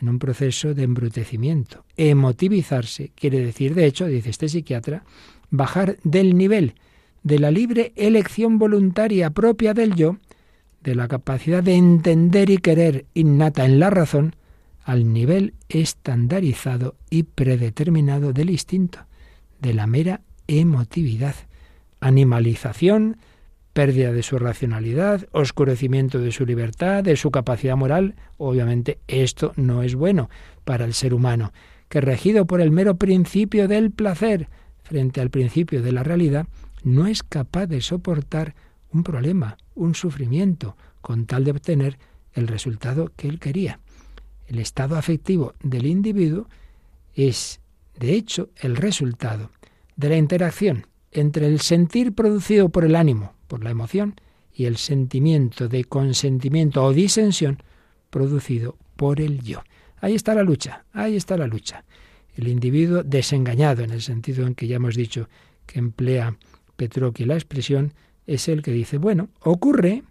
en un proceso de embrutecimiento. Emotivizarse quiere decir, de hecho, dice este psiquiatra, bajar del nivel de la libre elección voluntaria propia del yo, de la capacidad de entender y querer innata en la razón, al nivel estandarizado y predeterminado del instinto, de la mera emotividad, animalización, pérdida de su racionalidad, oscurecimiento de su libertad, de su capacidad moral. Obviamente esto no es bueno para el ser humano, que regido por el mero principio del placer frente al principio de la realidad, no es capaz de soportar un problema, un sufrimiento, con tal de obtener el resultado que él quería. El estado afectivo del individuo es, de hecho, el resultado de la interacción entre el sentir producido por el ánimo, por la emoción, y el sentimiento de consentimiento o disensión producido por el yo. Ahí está la lucha, ahí está la lucha. El individuo desengañado, en el sentido en que ya hemos dicho que emplea Petrocchi la expresión, es el que dice, bueno, ocurre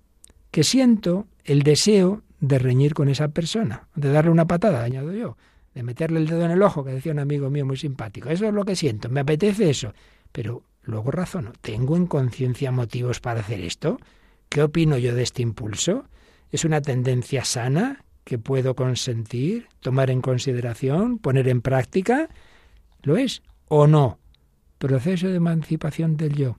que siento el deseo de reñir con esa persona, de darle una patada, añado yo, de meterle el dedo en el ojo, que decía un amigo mío muy simpático. Eso es lo que siento, me apetece eso. Pero luego razono, ¿tengo en conciencia motivos para hacer esto? ¿Qué opino yo de este impulso? ¿Es una tendencia sana? que puedo consentir, tomar en consideración, poner en práctica? ¿Lo es o no? Proceso de emancipación del yo.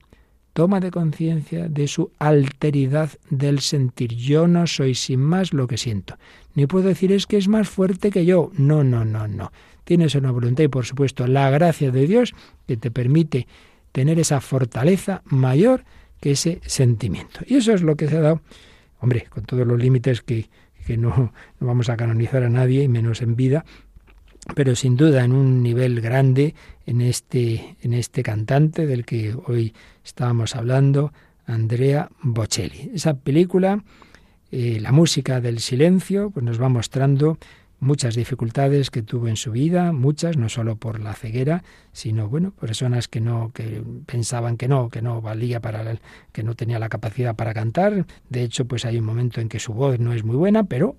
Toma de conciencia de su alteridad del sentir. Yo no soy sin más lo que siento. Ni puedo decir es que es más fuerte que yo. No, no, no, no. Tienes una voluntad y por supuesto la gracia de Dios que te permite tener esa fortaleza mayor que ese sentimiento. Y eso es lo que se ha dado, hombre, con todos los límites que, que no, no vamos a canonizar a nadie, y menos en vida, pero sin duda en un nivel grande en este, en este cantante del que hoy estábamos hablando, Andrea Bocelli. Esa película, eh, la música del silencio, pues nos va mostrando muchas dificultades que tuvo en su vida, muchas, no solo por la ceguera, sino bueno, personas que no, que pensaban que no, que no valía para que no tenía la capacidad para cantar. De hecho, pues hay un momento en que su voz no es muy buena, pero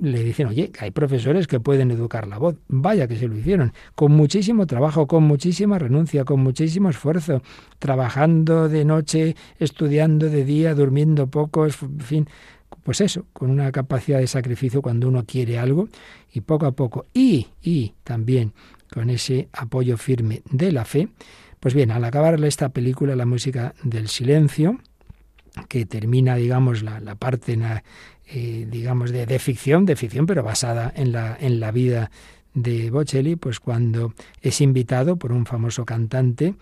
le dicen, oye, hay profesores que pueden educar la voz. Vaya que se lo hicieron, con muchísimo trabajo, con muchísima renuncia, con muchísimo esfuerzo, trabajando de noche, estudiando de día, durmiendo poco, en fin, pues eso, con una capacidad de sacrificio cuando uno quiere algo y poco a poco. Y, y también con ese apoyo firme de la fe, pues bien, al acabar esta película, la música del silencio, que termina, digamos, la, la parte, eh, digamos, de, de, ficción, de ficción, pero basada en la, en la vida de Bocelli, pues cuando es invitado por un famoso cantante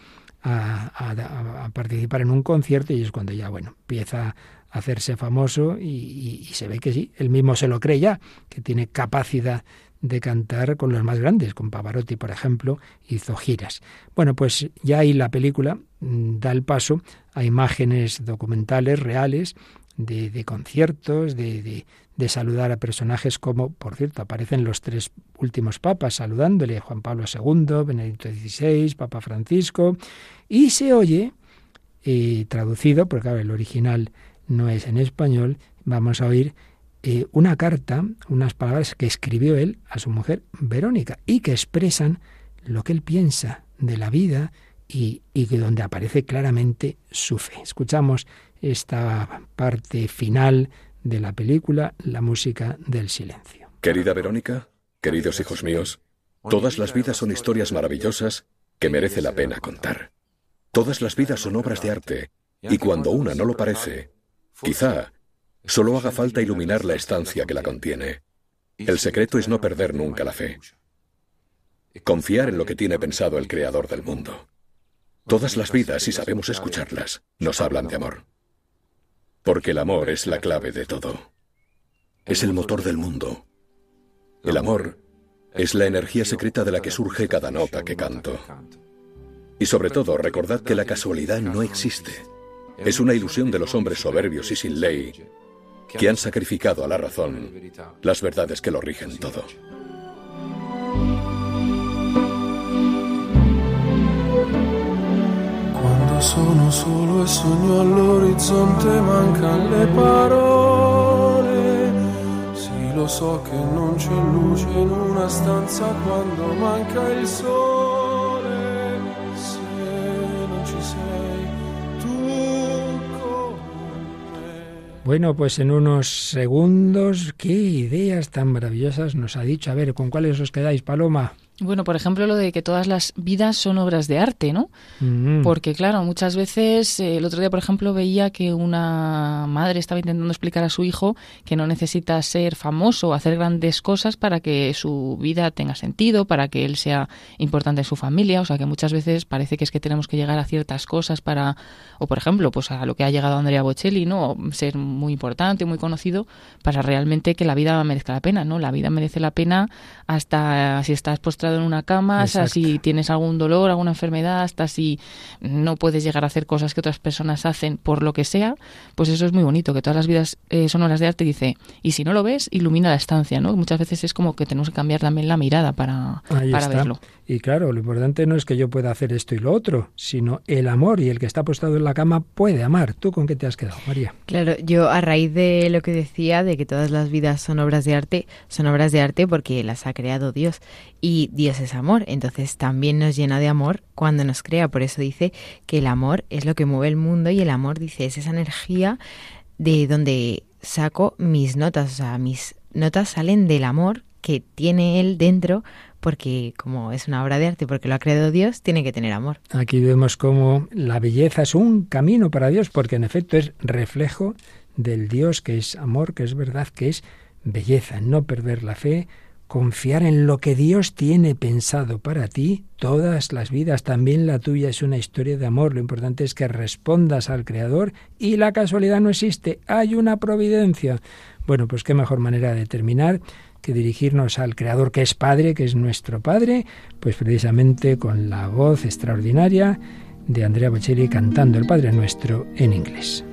a, a, a participar en un concierto y es cuando ya, bueno, empieza hacerse famoso y, se ve que sí, él mismo se lo cree ya, que tiene capacidad de cantar con los más grandes, con Pavarotti, por ejemplo, hizo giras. Bueno, pues ya ahí la película mm, da el paso a imágenes documentales reales de, de conciertos, de, de, de, saludar a personajes como, por cierto, aparecen los tres últimos papas saludándole, Juan Pablo II, Benedicto XVI, Papa Francisco, y se oye, eh, traducido, porque claro, el original no es en español, vamos a oír eh, una carta, unas palabras que escribió él a su mujer Verónica y que expresan lo que él piensa de la vida y, y donde aparece claramente su fe. Escuchamos esta parte final de la película, la música del silencio. Querida Verónica, queridos hijos míos, todas las vidas son historias maravillosas que merece la pena contar. Todas las vidas son obras de arte, y cuando una no lo parece, Quizá solo haga falta iluminar la estancia que la contiene. El secreto es no perder nunca la fe. Confiar en lo que tiene pensado el Creador del mundo. Todas las vidas, si sabemos escucharlas, nos hablan de amor. Porque el amor es la clave de todo. Es el motor del mundo. El amor es la energía secreta de la que surge cada nota que canto. Y sobre todo, recordad que la casualidad no existe. Es una ilusión de los hombres soberbios y sin ley que han sacrificado a la razón las verdades que lo rigen todo. Quando sono solo e sogno all'orizzonte mancan le parole. Sì, lo so che non c'è luce in una stanza quando manca il sole. Se non ci sei Bueno, pues en unos segundos, qué ideas tan maravillosas nos ha dicho. A ver, ¿con cuáles os quedáis, Paloma? Bueno, por ejemplo, lo de que todas las vidas son obras de arte, ¿no? Mm. Porque, claro, muchas veces, eh, el otro día, por ejemplo, veía que una madre estaba intentando explicar a su hijo que no necesita ser famoso o hacer grandes cosas para que su vida tenga sentido, para que él sea importante en su familia. O sea, que muchas veces parece que es que tenemos que llegar a ciertas cosas para, o por ejemplo, pues a lo que ha llegado Andrea Bocelli, ¿no? Ser muy importante, muy conocido, para realmente que la vida merezca la pena, ¿no? La vida merece la pena hasta si estás postrado en una cama, hasta si tienes algún dolor, alguna enfermedad, hasta si no puedes llegar a hacer cosas que otras personas hacen por lo que sea, pues eso es muy bonito, que todas las vidas eh, son horas de arte, dice, y si no lo ves, ilumina la estancia, ¿no? Muchas veces es como que tenemos que cambiar también la mirada para, Ahí para está. verlo. Y claro, lo importante no es que yo pueda hacer esto y lo otro, sino el amor y el que está apostado en la cama puede amar. ¿Tú con qué te has quedado, María? Claro, yo a raíz de lo que decía, de que todas las vidas son obras de arte, son obras de arte porque las ha creado Dios. Y Dios es amor, entonces también nos llena de amor cuando nos crea. Por eso dice que el amor es lo que mueve el mundo y el amor, dice, es esa energía de donde saco mis notas, o sea, mis notas salen del amor que tiene él dentro, porque como es una obra de arte, porque lo ha creado Dios, tiene que tener amor. Aquí vemos cómo la belleza es un camino para Dios, porque en efecto es reflejo del Dios que es amor, que es verdad, que es belleza, no perder la fe, confiar en lo que Dios tiene pensado para ti, todas las vidas, también la tuya es una historia de amor. Lo importante es que respondas al Creador y la casualidad no existe, hay una providencia. Bueno, pues qué mejor manera de terminar que dirigirnos al Creador que es Padre, que es nuestro Padre, pues precisamente con la voz extraordinaria de Andrea Bocelli cantando el Padre Nuestro en inglés.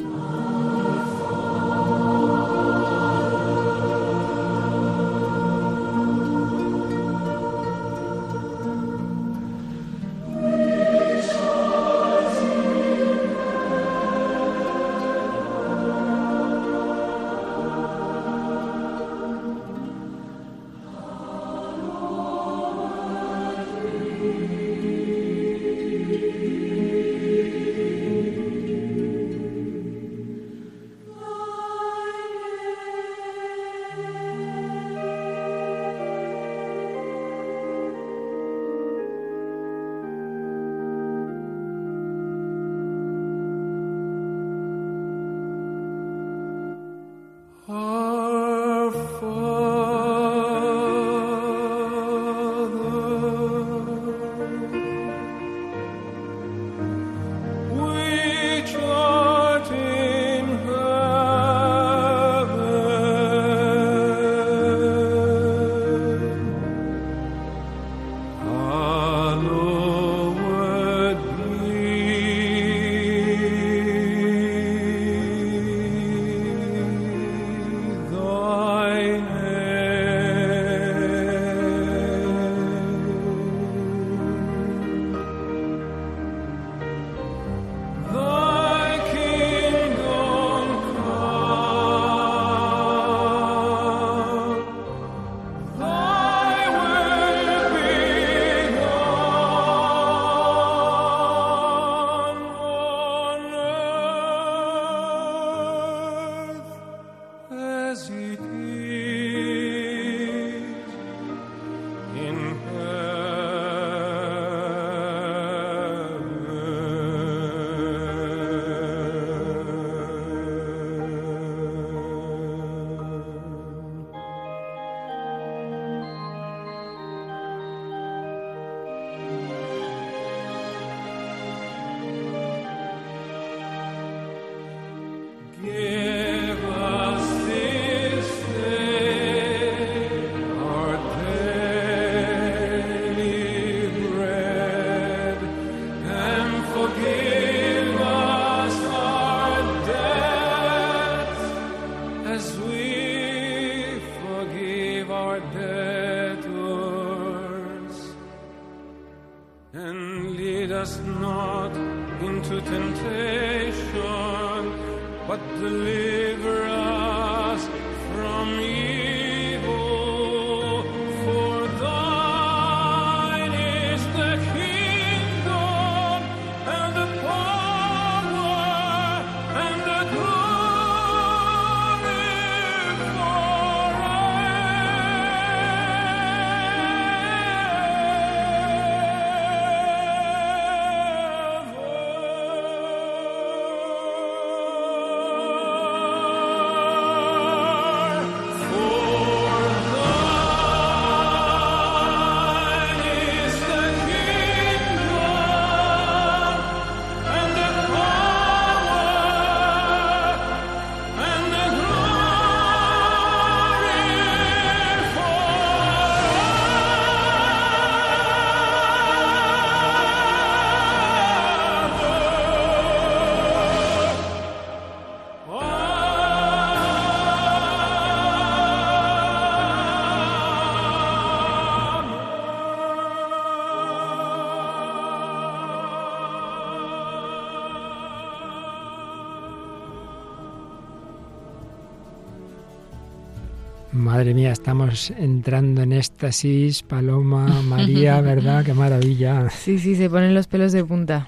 Madre mía, estamos entrando en éxtasis, Paloma, María, ¿verdad? Qué maravilla. Sí, sí, se ponen los pelos de punta.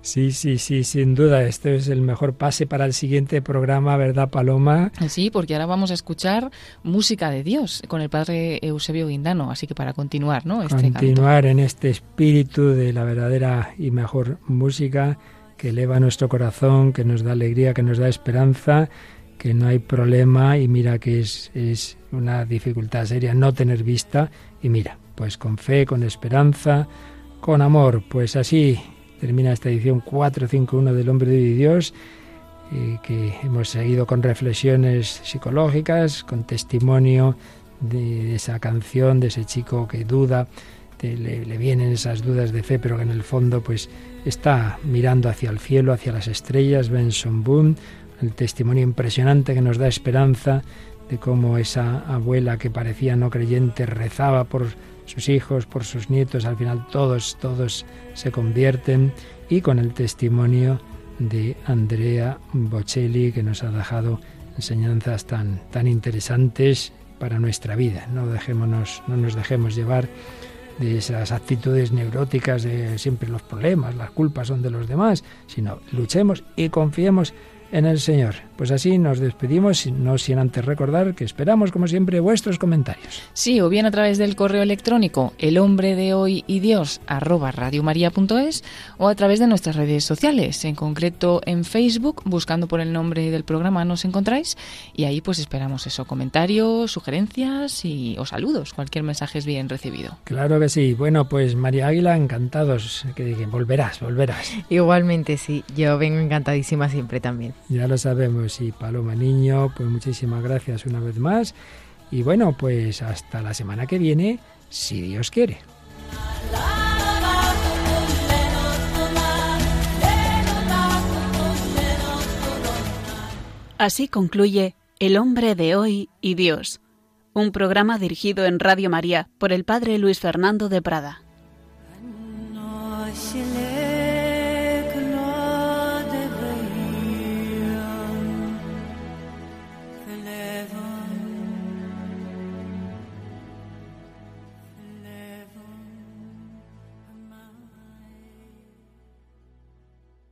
Sí, sí, sí, sin duda. Este es el mejor pase para el siguiente programa, ¿verdad, Paloma? Sí, porque ahora vamos a escuchar música de Dios con el padre Eusebio Guindano. Así que para continuar, ¿no? Este continuar en este espíritu de la verdadera y mejor música que eleva nuestro corazón, que nos da alegría, que nos da esperanza, que no hay problema y mira que es, es una dificultad seria no tener vista y mira, pues con fe, con esperanza, con amor, pues así termina esta edición 451 del Hombre de Dios, eh, que hemos seguido con reflexiones psicológicas, con testimonio de, esa canción, de ese chico que duda, le, le, vienen esas dudas de fe, pero que en el fondo pues está mirando hacia el cielo, hacia las estrellas, Benson Boone, el testimonio impresionante que nos da esperanza de cómo esa abuela que parecía no creyente rezaba por sus hijos, por sus nietos, al final todos, todos se convierten y con el testimonio de Andrea Bocelli que nos ha dejado enseñanzas tan, tan interesantes para nuestra vida. No, dejémonos, no nos dejemos llevar de esas actitudes neuróticas de siempre los problemas, las culpas son de los demás, sino luchemos y confiemos el Señor. Pues así nos despedimos, no sin antes recordar que esperamos, como siempre, vuestros comentarios. Sí, o bien a través del correo electrónico el hombre de hoy y Dios arroba radiomaria.es o a través de nuestras redes sociales, en concreto en Facebook, buscando por el nombre del programa nos encontráis y ahí pues esperamos eso, comentarios, sugerencias y o saludos, cualquier mensaje es bien recibido. Claro que sí. Bueno, pues María Águila, encantados que, que volverás, volverás. Igualmente sí, yo vengo encantadísima siempre también. Ya lo sabemos. Y Paloma Niño, pues muchísimas gracias una vez más. Y bueno, pues hasta la semana que viene, si Dios quiere. Así concluye El hombre de hoy y Dios, un programa dirigido en Radio María por el Padre Luis Fernando de Prada.